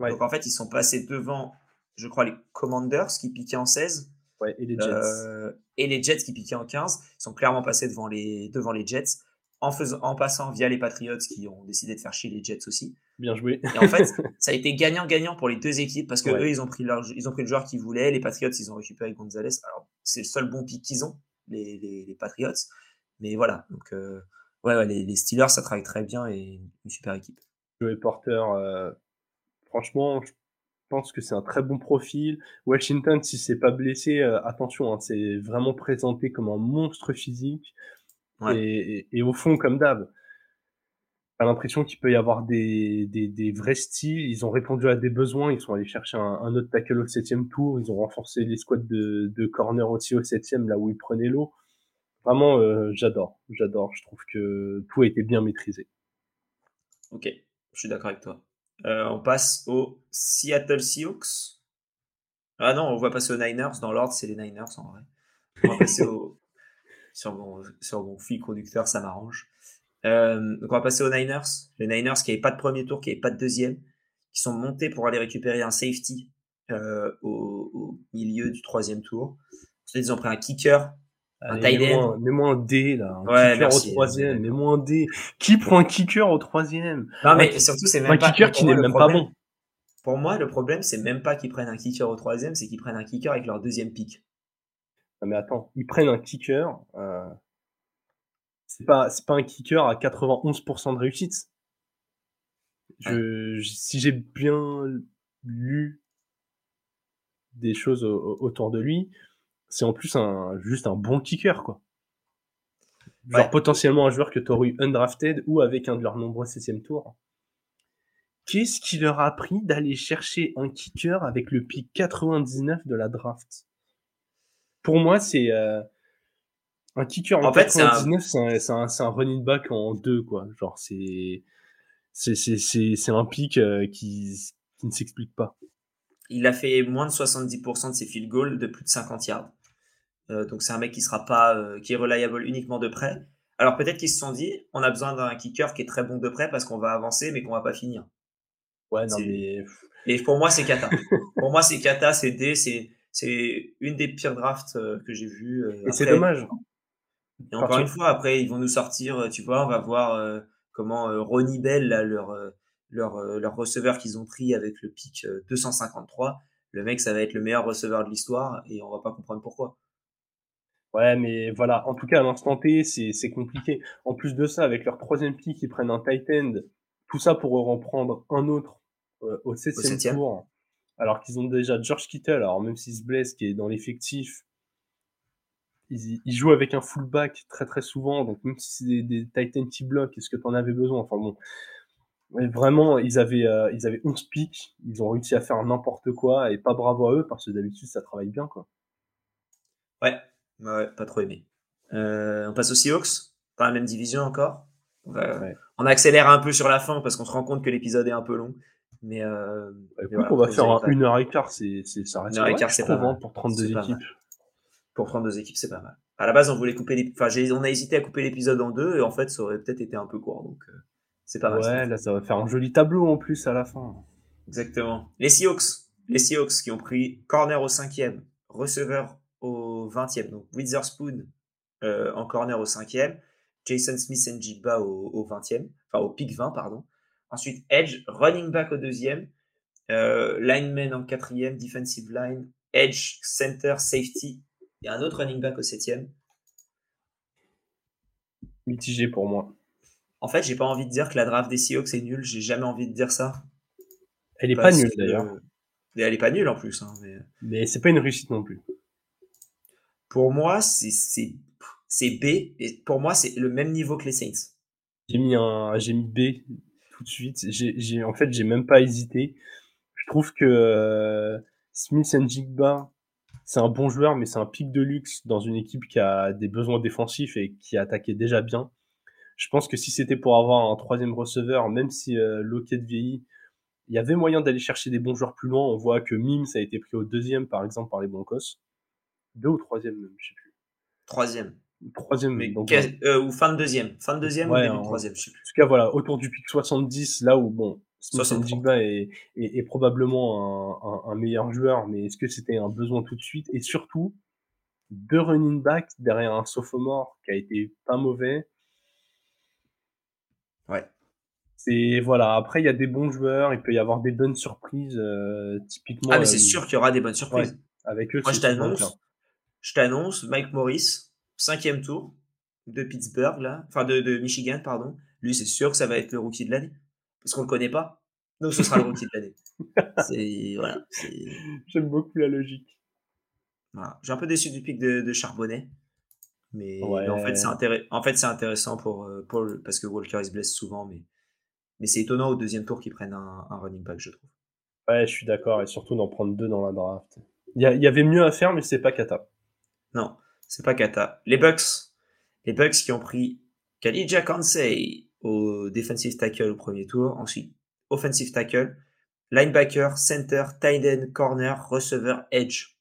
Donc en fait, ils sont passés devant, je crois, les Commanders qui piquaient en 16. Ouais, et les Jets. Euh, et les Jets qui piquaient en 15. Ils sont clairement passés devant les, devant les Jets en, faisant, en passant via les Patriots qui ont décidé de faire chier les Jets aussi. Bien joué. Et en fait, ça a été gagnant-gagnant pour les deux équipes parce que eux, ils ont, pris leur, ils ont pris le joueur qu'ils voulaient. Les Patriots, ils ont récupéré Gonzalez. Alors, c'est le seul bon pic qu'ils ont, les, les, Patriots. Mais voilà. Donc, euh, ouais, les, Steelers, ça travaille très bien et une super équipe. Joey Porter, euh, franchement, je pense que c'est un très bon profil. Washington, si c'est pas blessé, euh, attention, hein, c'est vraiment présenté comme un monstre physique. Et, au fond, comme d'hab, t'as l'impression qu'il peut y avoir des, des, vrais styles. Ils ont répondu à des besoins. Ils sont allés chercher un, autre tackle au septième tour. Ils ont renforcé les squads de, de corner aussi au septième, là où ils prenaient l'eau. Vraiment, euh, j'adore. J'adore. Je trouve que tout a été bien maîtrisé. Ok, je suis d'accord avec toi. Euh, on passe aux Seattle Seahawks. Ah non, on va passer aux Niners. Dans l'ordre, c'est les Niners en vrai. On va passer aux, [LAUGHS] sur mon, sur mon fil conducteur, ça m'arrange. Euh, donc on va passer aux Niners. Les Niners qui n'avaient pas de premier tour, qui n'avaient pas de deuxième, qui sont montés pour aller récupérer un safety euh, au, milieu du troisième tour. Ensuite, ils ont pris un kicker, un end. Mets-moi un D là, un kicker au troisième, mets-moi un D. Qui prend un kicker au troisième? Non mais surtout c'est même un pas... kicker qui n'est même pas bon. Pour moi, le problème, c'est même pas qu'ils prennent un kicker au troisième, c'est qu'ils prennent un kicker avec leur deuxième pick mais attends, ils prennent un kicker. Euh, c'est pas, c'est pas un kicker à 91% de réussite. Je, si j'ai bien lu des choses autour de lui, c'est en plus un, juste un bon kicker, quoi. Genre potentiellement un joueur que tu aurais eu undrafted ou avec un de leurs nombreux 16 tours. Qu'est-ce qui leur a pris d'aller chercher un kicker avec le pick 99 de la draft? Pour moi, c'est euh, un kicker en, fait, 99, c'est un... un, running back en deux, quoi. Genre, c'est c'est un pic euh, qui, qui ne s'explique pas. Il a fait moins de 70% de ses field goals de plus de 50 yards. Euh, donc c'est un mec qui sera pas qui est reliable uniquement de près. Alors peut-être qu'ils se sont dit on a besoin d'un kicker qui est très bon de près parce qu'on va avancer mais qu'on va pas finir. Ouais non mais et pour moi c'est kata. [LAUGHS] pour moi c'est kata, c'est D, c'est c'est une des pires drafts euh, que j'ai vues. Euh, et c'est dommage. Et encore une fois, après, ils vont nous sortir, euh, tu vois, on va voir comment Ronnie Bell, leur, leur, leur receveur qu'ils ont pris avec le pic 253, le mec, ça va être le meilleur receveur de l'histoire et on va pas comprendre pourquoi. Ouais, mais voilà, en tout cas, à l'instant T, c'est compliqué. En plus de ça, avec leur troisième pick, ils prennent un tight end, tout ça pour en prendre un autre euh, au septième tour, alors qu'ils ont déjà George Kittle, alors même s'il se blesse, qui est dans l'effectif, ils, jouent avec un fullback très très souvent, donc même si c'est des, des tight ends qui bloquent, est-ce que tu en avais besoin? Enfin bon, vraiment, ils avaient, euh, ils avaient 11 picks, ils ont réussi à faire n'importe quoi, et pas bravo à eux, parce que d'habitude, ça travaille bien, quoi. Ouais, ouais, pas trop aimé. Euh, on passe aux Seahawks, dans la même division encore. On accélère un peu sur la fin, parce qu'on se rend compte que l'épisode est un peu long. Mais, euh, on va faire un, une heure et quart, c'est, ça reste une heure et quart, c'est pas mal. pour 32 équipes. Pour 32 équipes, c'est pas mal. À la base, on voulait couper les... enfin, on a hésité à couper l'épisode en deux, et en fait, ça aurait peut-être été un peu court, donc euh, c'est pas mal. Ouais, là, ça va faire un joli tableau en plus à la fin. Exactement. Les Seahawks, les Seahawks qui ont pris corner au cinquième, receveur au 20e, donc Witherspoon euh, en corner au cinquième, Jason Smith Njiba au, au 20e, enfin au pick 20, pardon. Ensuite, Edge, running back au deuxième, euh, lineman en quatrième, defensive line, Edge, center, safety, et un autre running back au septième. Mitigé pour moi. En fait, j'ai pas envie de dire que la draft des Seahawks est nulle, j'ai jamais envie de dire ça. Elle est pas nulle d'ailleurs. Elle est pas nulle en plus. Hein, mais mais c'est pas une réussite non plus. Pour moi, c'est B, et pour moi, c'est le même niveau que les Saints. J'ai mis, un, j'ai mis B tout de suite. J'ai, en fait, j'ai même pas hésité. Je trouve que euh, Smith Jigba, c'est un bon joueur, mais c'est un pic de luxe dans une équipe qui a des besoins défensifs et qui attaquait déjà bien. Je pense que si c'était pour avoir un troisième receveur, même si euh, Lockett vieillit, il y avait moyen d'aller chercher des bons joueurs plus loin. On voit que Mims a été pris au deuxième, par exemple, par les Broncos. Deux ou troisième, même, je sais plus. Troisième. Troisième, mais euh, ou fin de deuxième. Fin de deuxième ou début troisième, je sais plus. En tout cas, voilà, autour du pic 70, là où, bon, Smith est, est, est, probablement un, un, meilleur joueur, mais est-ce que c'était un besoin tout de suite? Et surtout, deux running backs derrière un sophomore qui a été pas mauvais. Ouais. C'est voilà. Après, il y a des bons joueurs, il peut y avoir des bonnes surprises. Euh, typiquement. Ah, mais c'est euh, sûr qu'il y aura des bonnes surprises. avec eux. Moi, je t'annonce. Je t'annonce, Mike Morris, cinquième tour de Pittsburgh là, enfin de, de Michigan, pardon. Lui, c'est sûr que ça va être le rookie de l'année parce qu'on le connaît pas. Donc ce sera le rookie de l'année. [LAUGHS] C'est voilà. J'aime beaucoup la logique. Voilà. J'ai un peu déçu du pic de, de Charbonnet. Mais, en fait, c'est intéressant. En fait, c'est intéressant pour, euh, pour parce que Walker il se blesse souvent, mais mais c'est étonnant au deuxième tour qu'ils prennent un, un, running back, je trouve. Ouais, je suis d'accord, et surtout d'en prendre deux dans la draft. Il y, y, avait mieux à faire, mais c'est pas kata. Non, c'est pas kata. Les Bucks, les Bucks qui ont pris Khalidja Kansey au defensive tackle au premier tour, ensuite offensive tackle, linebacker, center, tight end, corner, receiver, edge.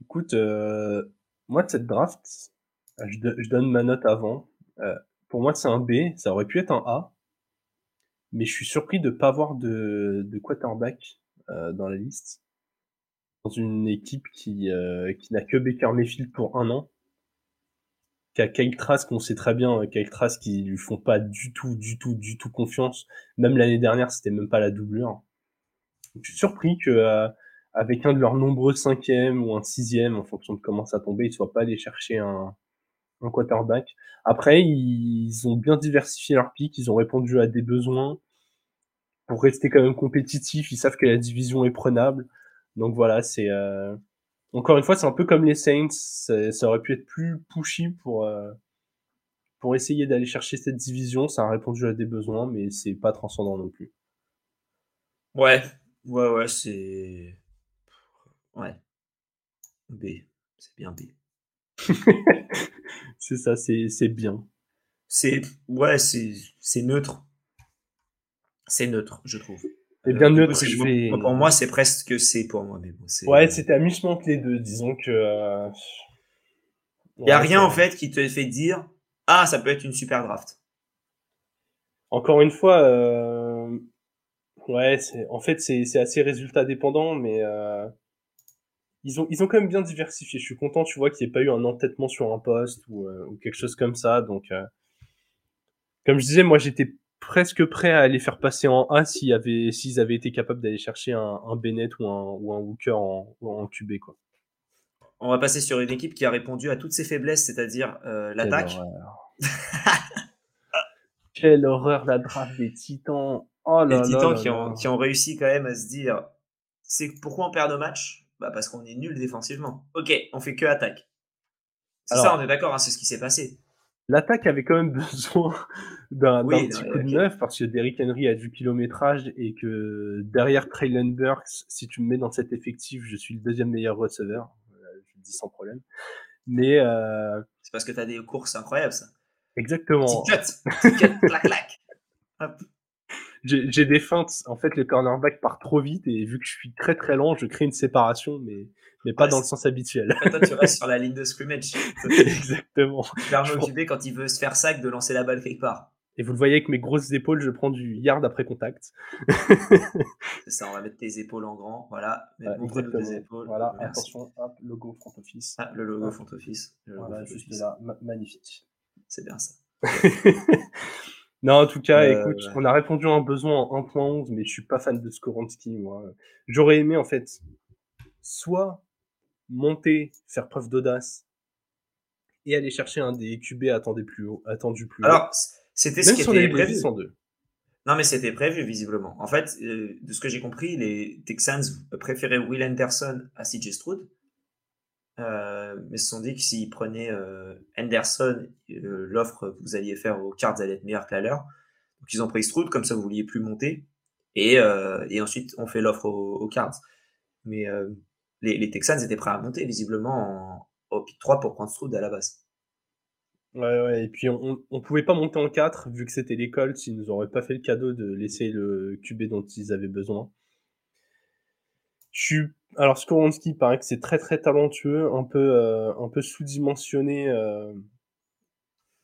Écoute, euh, moi de cette draft, je, donne ma note avant. Euh, pour moi, c'est un B. Ça aurait pu être un A. Mais je suis surpris de ne pas avoir de, de quarterback euh, dans la liste. Dans une équipe qui, euh, qui n'a que Baker Mayfield pour un an. Qui a Kyle Trask, on sait très bien, Kyle Trask, qui lui font pas du tout, du tout, du tout confiance. Même l'année dernière, c'était même pas la doublure. je suis surpris que euh, avec un de leurs nombreux cinquièmes ou un sixième, en fonction de comment ça tombait, ils soient pas allés chercher un, un quarterback. Après, ils ont bien diversifié leur pick, ils ont répondu à des besoins pour rester quand même compétitifs. Ils savent que la division est prenable. Donc voilà, c'est euh... encore une fois, c'est un peu comme les Saints. Ça aurait pu être plus pushy pour euh... pour essayer d'aller chercher cette division. Ça a répondu à des besoins, mais c'est pas transcendant non plus. Ouais, ouais, ouais, c'est ouais. B, c'est bien B. [LAUGHS] c'est ça, c'est bien. C'est ouais, c'est neutre. C'est neutre, je trouve. C'est bien euh, neutre. Pour moi, c'est presque c'est pour moi. Mais bon, ouais, c'était amusement que les deux. Disons que. Euh, Il n'y a rien en fait qui te fait dire ah ça peut être une super draft. Encore une fois, euh... ouais, en fait c'est assez résultat dépendant, mais euh ils ont, ils ont quand même bien diversifié. Je suis content, tu vois, qu'il n'y ait pas eu un entêtement sur un poste ou, euh, ou quelque chose comme ça. Donc, euh, comme je disais, moi, j'étais presque prêt à les faire passer en A s'ils avaient, s'ils avaient été capables d'aller chercher un, un Bennett ou un, ou un Hooker en, en QB, quoi. On va passer sur une équipe qui a répondu à toutes ses faiblesses, c'est-à-dire euh, l'attaque. [LAUGHS] Quelle horreur la draft des Titans. Oh là les Titans là qui, ont, qui ont réussi quand même à se dire c'est pourquoi on perd nos matchs? Bah Parce qu'on est nul défensivement. Ok, on fait que attaque. C'est Alors- ça, on est d'accord, hein, c'est ce qui s'est passé. L'attaque avait quand même [LAUGHS] besoin d'un Oui, petit coup de neuf parce que Derrick Henry a du kilométrage et que derrière Traylon Burks, si tu me mets dans cet effectif, je suis le deuxième meilleur receveur. Je le dis sans problème. Mais euh, C'est parce que tu as des courses incroyables, ça. exactement. [LAUGHS] J'ai des feintes. En fait, le cornerback part trop vite et vu que je suis très très lent, je crée une séparation, mais, mais pas Ouais, dans le sens habituel. Toi, tu restes [LAUGHS] sur la ligne de scrimmage. exactement. Je m'occuper quand il veut se faire sac de lancer la balle quelque part. Et vous le voyez avec mes grosses épaules, je prends du yard après contact. C'est ça, on va mettre tes épaules en grand. Voilà, Ouais, montre-nous tes épaules. Voilà, Merci. attention, hop, logo front office. Ah, le logo Hop. front office. Le logo Voilà, front juste office. là, ma- magnifique. C'est bien ça. [LAUGHS] non, en tout cas, Euh, écoute, ouais. on a répondu à un besoin en 1.11, mais je suis pas fan de Skoransky, moi. J'aurais aimé, en fait, soit monter, faire preuve d'audace, et aller chercher un des QB attendus plus haut, attendu plus haut. Alors, c'était ce qui était prévu. Non, mais c'était prévu, visiblement. En fait, euh, de ce que j'ai compris, les Texans préféraient Will Anderson à CJ Stroud. Euh, mais se sont dit que s'ils prenaient euh, Anderson, euh, l'offre que vous alliez faire aux Cards allait être meilleure que la leur. Donc, ils ont pris Stroud, comme ça, vous vouliez plus monter. Et, euh, et ensuite, on fait l'offre aux, aux Cards. Mais les, les Texans étaient prêts à monter, visiblement, en, au pick 3 pour prendre Stroud à la base. Ouais, ouais, et puis on, on pouvait pas monter en 4, vu que c'était les Colts, ils nous auraient pas fait le cadeau de laisser le QB dont ils avaient besoin. Je suis... Alors, Skoransky, paraît que c'est très très talentueux, un peu, euh, un peu sous-dimensionné euh,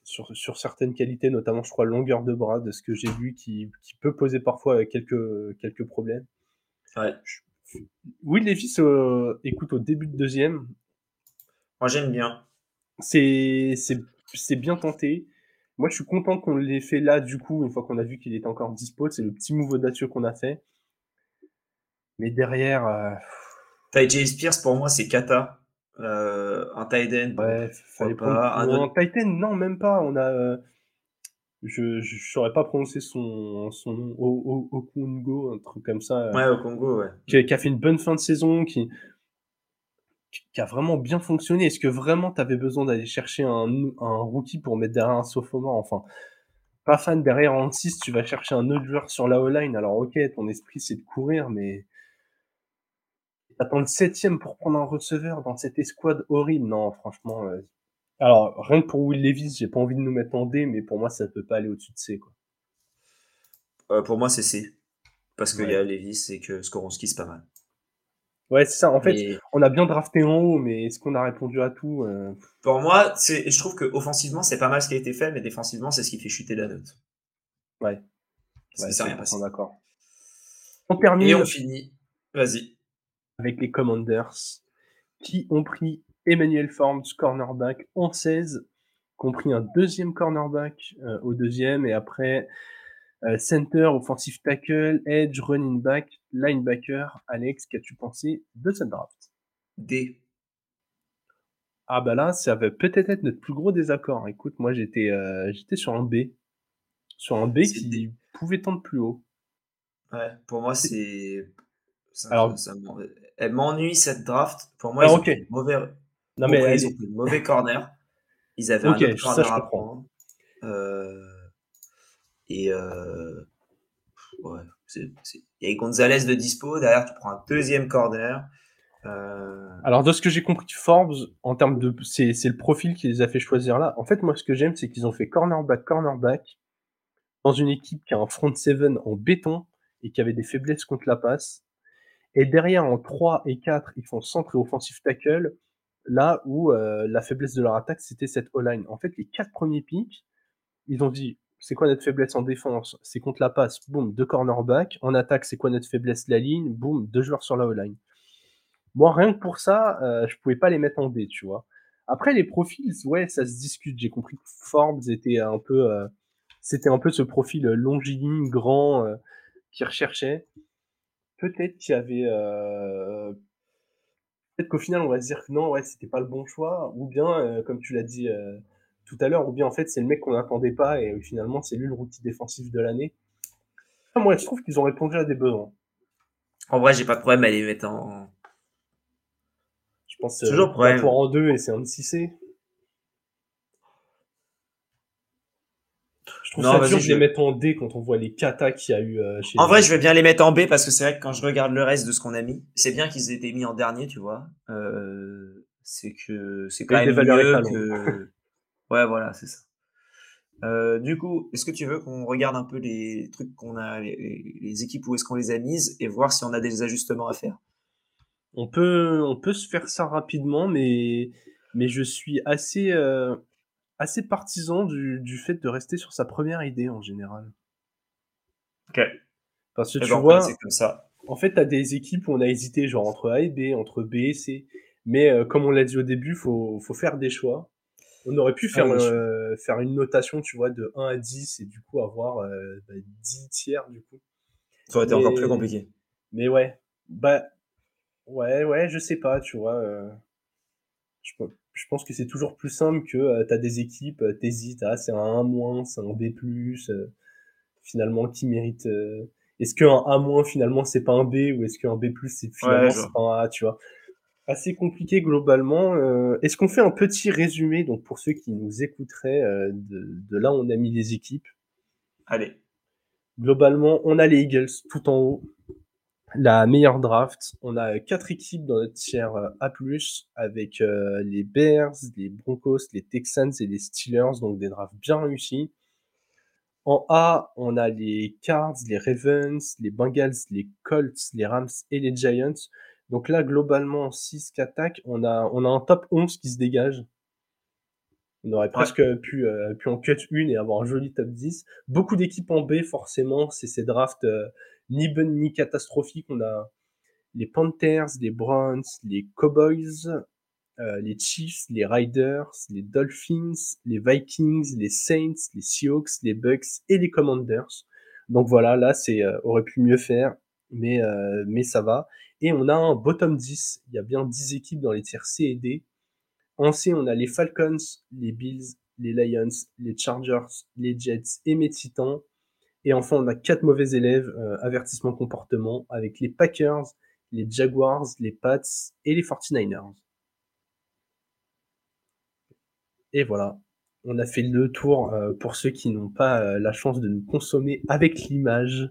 sur, sur certaines qualités, notamment, je crois, longueur de bras, de ce que j'ai vu, qui, qui peut poser parfois quelques, quelques problèmes. Ouais. Will Levis, euh, écoute, au début de deuxième, Moi, j'aime bien. c'est bien tenté. Moi, je suis content qu'on l'ait fait là, du coup, une fois qu'on a vu qu'il était encore dispo. C'est le petit move audacieux qu'on a fait. Mais derrière, euh, Ty. Spears, pour moi, c'est Kata. Euh, un bon, ouais, fallait pas. prendre Un un Titan. Non, même pas. On a, euh, je je saurais pas prononcer son son nom. O- O- Okungo, un truc comme ça. euh, Ouais, au Congo, ouais. qui, a- qui a fait une bonne fin de saison, qui, qui- a vraiment bien fonctionné. Est-ce que vraiment tu avais besoin d'aller chercher un, un rookie pour mettre derrière un sophomore? Enfin, pas fan derrière en 6, tu vas chercher un autre joueur sur la O-line. Alors ok, ton esprit c'est de courir, mais t'attends le septième pour prendre un receveur dans cette escouade horrible. Non, franchement. Alors, rien que pour Will Levis, j'ai pas envie de nous mettre en D, mais pour moi, ça peut pas aller au-dessus de C. Quoi. Euh, pour moi, c'est C. Parce qu'il Ouais. y a Levis et que Skoronski, c'est pas mal. Ouais, c'est ça. En fait, Mais on a bien drafté en haut, mais est-ce qu'on a répondu à tout Euh, pour moi, c'est, je trouve que offensivement, c'est pas mal ce qui a été fait, mais défensivement, c'est ce qui fait chuter la note. Ouais. Parce Ouais, que c'est rien 100% passé. d'accord. On termine Et on finit. Vas-y. avec les Commanders qui ont pris Emmanuel Forbes, cornerback, en 16, qui ont pris un deuxième cornerback euh, au deuxième, et après euh, center, offensive tackle, edge, running back, linebacker. Alex, qu'as-tu pensé de cette draft? D. Ah bah là, ça va peut-être être notre plus gros désaccord. Écoute, moi j'étais euh, j'étais sur un B. Sur un B qui D. pouvait tendre plus haut. Ouais, pour moi, c'est. ça- Alors- ça elle m'ennuie cette draft. Pour moi, Alors, ils, ont. Non mais ils ont pris le mauvais corner. Ils avaient un autre corner à prendre. Euh, Et. Euh... Ouais. Il y a Gonzalez de dispo. Derrière, tu prends un deuxième corner. Euh... Alors, de ce que j'ai compris, Forbes, en termes de, c'est, c'est le profil qui les a fait choisir là. En fait, moi, ce que j'aime, c'est qu'ils ont fait cornerback, cornerback, dans une équipe qui a un front seven en béton et qui avait des faiblesses contre la passe. Et derrière, en 3 et 4, ils font centre et offensive tackle, là où euh, la faiblesse de leur attaque, c'était cette O-line. En fait, les quatre premiers picks, ils ont dit, c'est quoi notre faiblesse en défense? C'est contre la passe, boum, deux cornerbacks. En attaque, c'est quoi notre faiblesse? La ligne, boum, deux joueurs sur la O-line. Moi, rien que pour ça, euh, je pouvais pas les mettre en D, tu vois. Après, les profils, ouais, ça se discute. J'ai compris que Forbes était un peu, euh, c'était un peu ce profil longiligne, grand, euh, qui recherchait. Peut-être qu'il y avait, peut-être qu'au final, on va se dire que non, ouais, c'était pas le bon choix, ou bien, comme tu l'as dit tout à l'heure, ou bien en fait, c'est le mec qu'on n'attendait pas et finalement, c'est lui le routier défensif de l'année. moi, je trouve qu'ils ont répondu à des besoins. En vrai, j'ai pas de problème à les mettre en. Je pense toujours problème. en deux et c'est un 6C. Je trouve ça dur de les mettre en D quand on voit les katas qu'il y a eu euh, chez En vrai, je vais bien les mettre en B parce que c'est vrai que quand je regarde le reste de ce qu'on a mis, c'est bien qu'ils aient été mis en dernier, tu vois. Euh, c'est que c'est quand même mieux que... [LAUGHS] Ouais, voilà, c'est ça. Euh, du coup, est-ce que tu veux qu'on regarde un peu les trucs qu'on a, les, équipes où est-ce qu'on les a mises et voir si on a des ajustements à faire? On peut, on peut se faire ça rapidement, mais, mais je suis assez, euh, assez partisan du, du, fait de rester sur sa première idée en général. Ok. Parce que eh tu ben, vois, comme ça. en fait, tu as des équipes où on a hésité, genre entre A et B, entre B et C. Mais euh, comme on l'a dit au début, faut, faut faire des choix. On aurait pu faire, ah euh, faire une notation, tu vois, de 1 à 10 et du coup avoir 10 euh, bah, tiers, du coup. Ça aurait été encore plus compliqué. Mais ouais, bah, ouais, ouais, je sais pas, tu vois. Euh, je, je, pense que c'est toujours plus simple que tu as des équipes, t'hésites, ah, c'est un A-, c'est un B+, finalement, qui mérite. Est-ce qu'un A- finalement c'est pas un B ou est-ce qu'un B+, c'est finalement c'est pas un A, tu vois assez compliqué globalement. Euh, est-ce qu'on fait un petit résumé donc pour ceux qui nous écouteraient euh, de, là où on a mis les équipes? Allez. Globalement, on a les Eagles tout en haut, la meilleure draft. On a quatre équipes dans notre tiers euh, A+, avec les Bears, les Broncos, les Texans et les Steelers, donc des drafts bien réussis. En A, on a les Cards, les Ravens, les Bengals, les Colts, les Rams et les Giants. Donc là, globalement, 6 attaques, on a, on a un top 11 qui se dégage. On aurait presque pu, euh, pu en cut une et avoir un joli top 10. Beaucoup d'équipes en B, forcément, c'est ces drafts euh, ni bonnes ni catastrophiques. On a les Panthers, les Browns, les Cowboys, euh, les Chiefs, les Riders, les Dolphins, les Vikings, les Saints, les Seahawks, les Bucks et les Commanders. Donc voilà, là, c'est aurait pu mieux faire, mais, mais ça va. Et on a un bottom 10. Il y a bien 10 équipes dans les tiers C et D. En C, on a les Falcons, les Bills, les Lions, les Chargers, les Jets et mes Titans. Et enfin, on a quatre mauvais élèves, euh, avertissement comportement, avec les Packers, les Jaguars, les Pats et les 49ers. Et voilà, on a fait le tour euh, pour ceux qui n'ont pas euh, la chance de nous consommer avec l'image.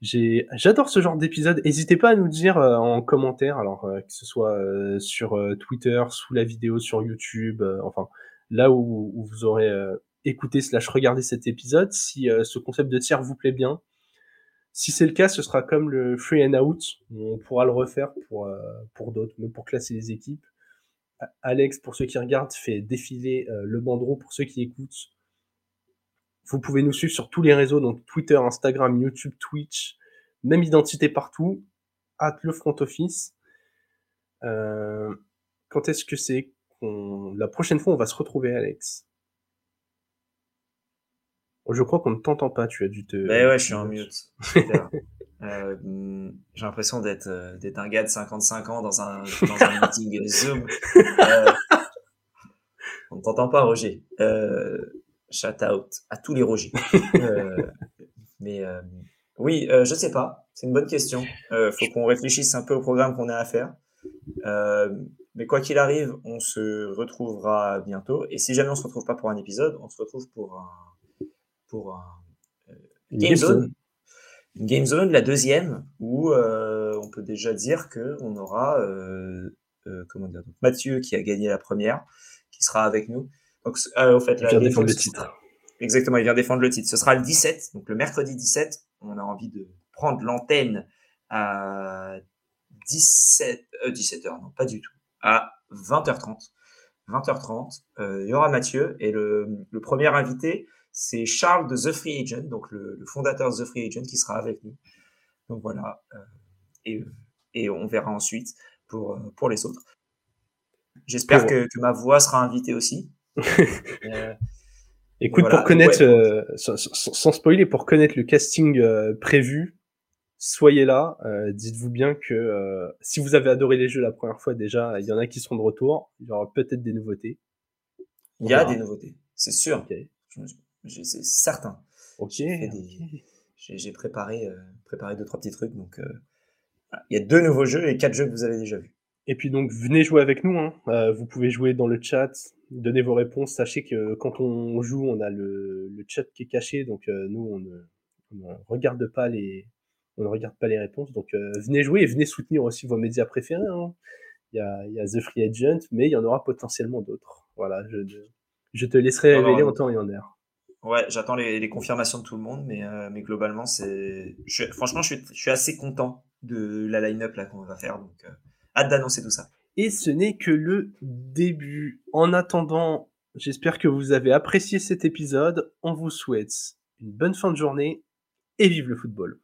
J'adore ce genre d'épisode. N'hésitez pas à nous dire en commentaire, alors que ce soit sur Twitter, sous la vidéo, sur YouTube, enfin là où, vous aurez écouté slash regardé cet épisode, si ce concept de tiers vous plaît bien. Si c'est le cas, ce sera comme le free and out. On pourra le refaire pour pour d'autres, mais pour classer les équipes. Alex, pour ceux qui regardent, fait défiler le bandeau pour ceux qui écoutent vous pouvez nous suivre sur tous les réseaux, donc Twitter, Instagram, YouTube, Twitch, même identité partout, at le front office. Euh, quand est-ce que c'est qu'on... La prochaine fois, on va se retrouver, Alex? Je crois qu'on ne t'entend pas, tu as dû te... Ben ouais, je suis en mute. [LAUGHS] Euh, j'ai l'impression d'être euh, d'être un gars de 55 ans dans un, dans un [LAUGHS] meeting Zoom. on ne t'entend pas, Roger. Shout out à tous les Roger. [LAUGHS] Euh, mais euh, oui, euh, je sais pas. C'est une bonne question. Il faut qu'on réfléchisse un peu au programme qu'on a à faire. mais quoi qu'il arrive, on se retrouvera bientôt. Et si jamais on se retrouve pas pour un épisode, on se retrouve pour un, pour un Game Zone. Une Game Zone, la deuxième, où on peut déjà dire que on aura comment dire, Mathieu qui a gagné la première, qui sera avec nous. Donc, euh, au fait, il vient défendre le titre. Exactement, il vient défendre le titre. Ce sera le 17, donc le mercredi 17. On a envie de prendre l'antenne à 17, euh, 17h, non, pas du tout, à 20h30. 20h30, euh, il y aura Mathieu et le, le premier invité, c'est Charles de The Free Agent, donc le, le, fondateur de The Free Agent qui sera avec nous. Donc voilà, euh, et, et on verra ensuite pour, pour les autres. J'espère que, que, ma voix sera invitée aussi. [LAUGHS] Euh, Écoute, pour connaître, euh, sans, spoiler, pour connaître le casting euh, prévu, soyez là. Euh, dites-vous bien que euh, si vous avez adoré les jeux la première fois déjà, il y en a qui seront de retour. Il y aura peut-être des nouveautés. Il y a des nouveautés, c'est sûr. C'est certain. Ok. J'ai préparé, euh, préparé deux, trois petits trucs. Donc, il y a deux nouveaux jeux et quatre jeux que vous avez déjà vus. Et puis donc, venez jouer avec nous. Hein. vous pouvez jouer dans le chat, donner vos réponses. Sachez que quand on joue, on a le, le chat qui est caché. Donc, nous, on ne, on ne regarde pas les, on ne regarde pas les réponses. Donc euh, venez jouer et venez soutenir aussi vos médias préférés. Hein. Il, y a, il, y a, The Free Agent, mais il y en aura potentiellement d'autres. Voilà, je, je, te laisserai révéler en temps et en heure. Ouais, j'attends les, les, confirmations de tout le monde, mais, euh, mais globalement, c'est. Franchement, je suis, je suis, assez content de la line-up qu'on va faire, donc euh, hâte d'annoncer tout ça. Et ce n'est que le début. En attendant, j'espère que vous avez apprécié cet épisode. On vous souhaite une bonne fin de journée et vive le football.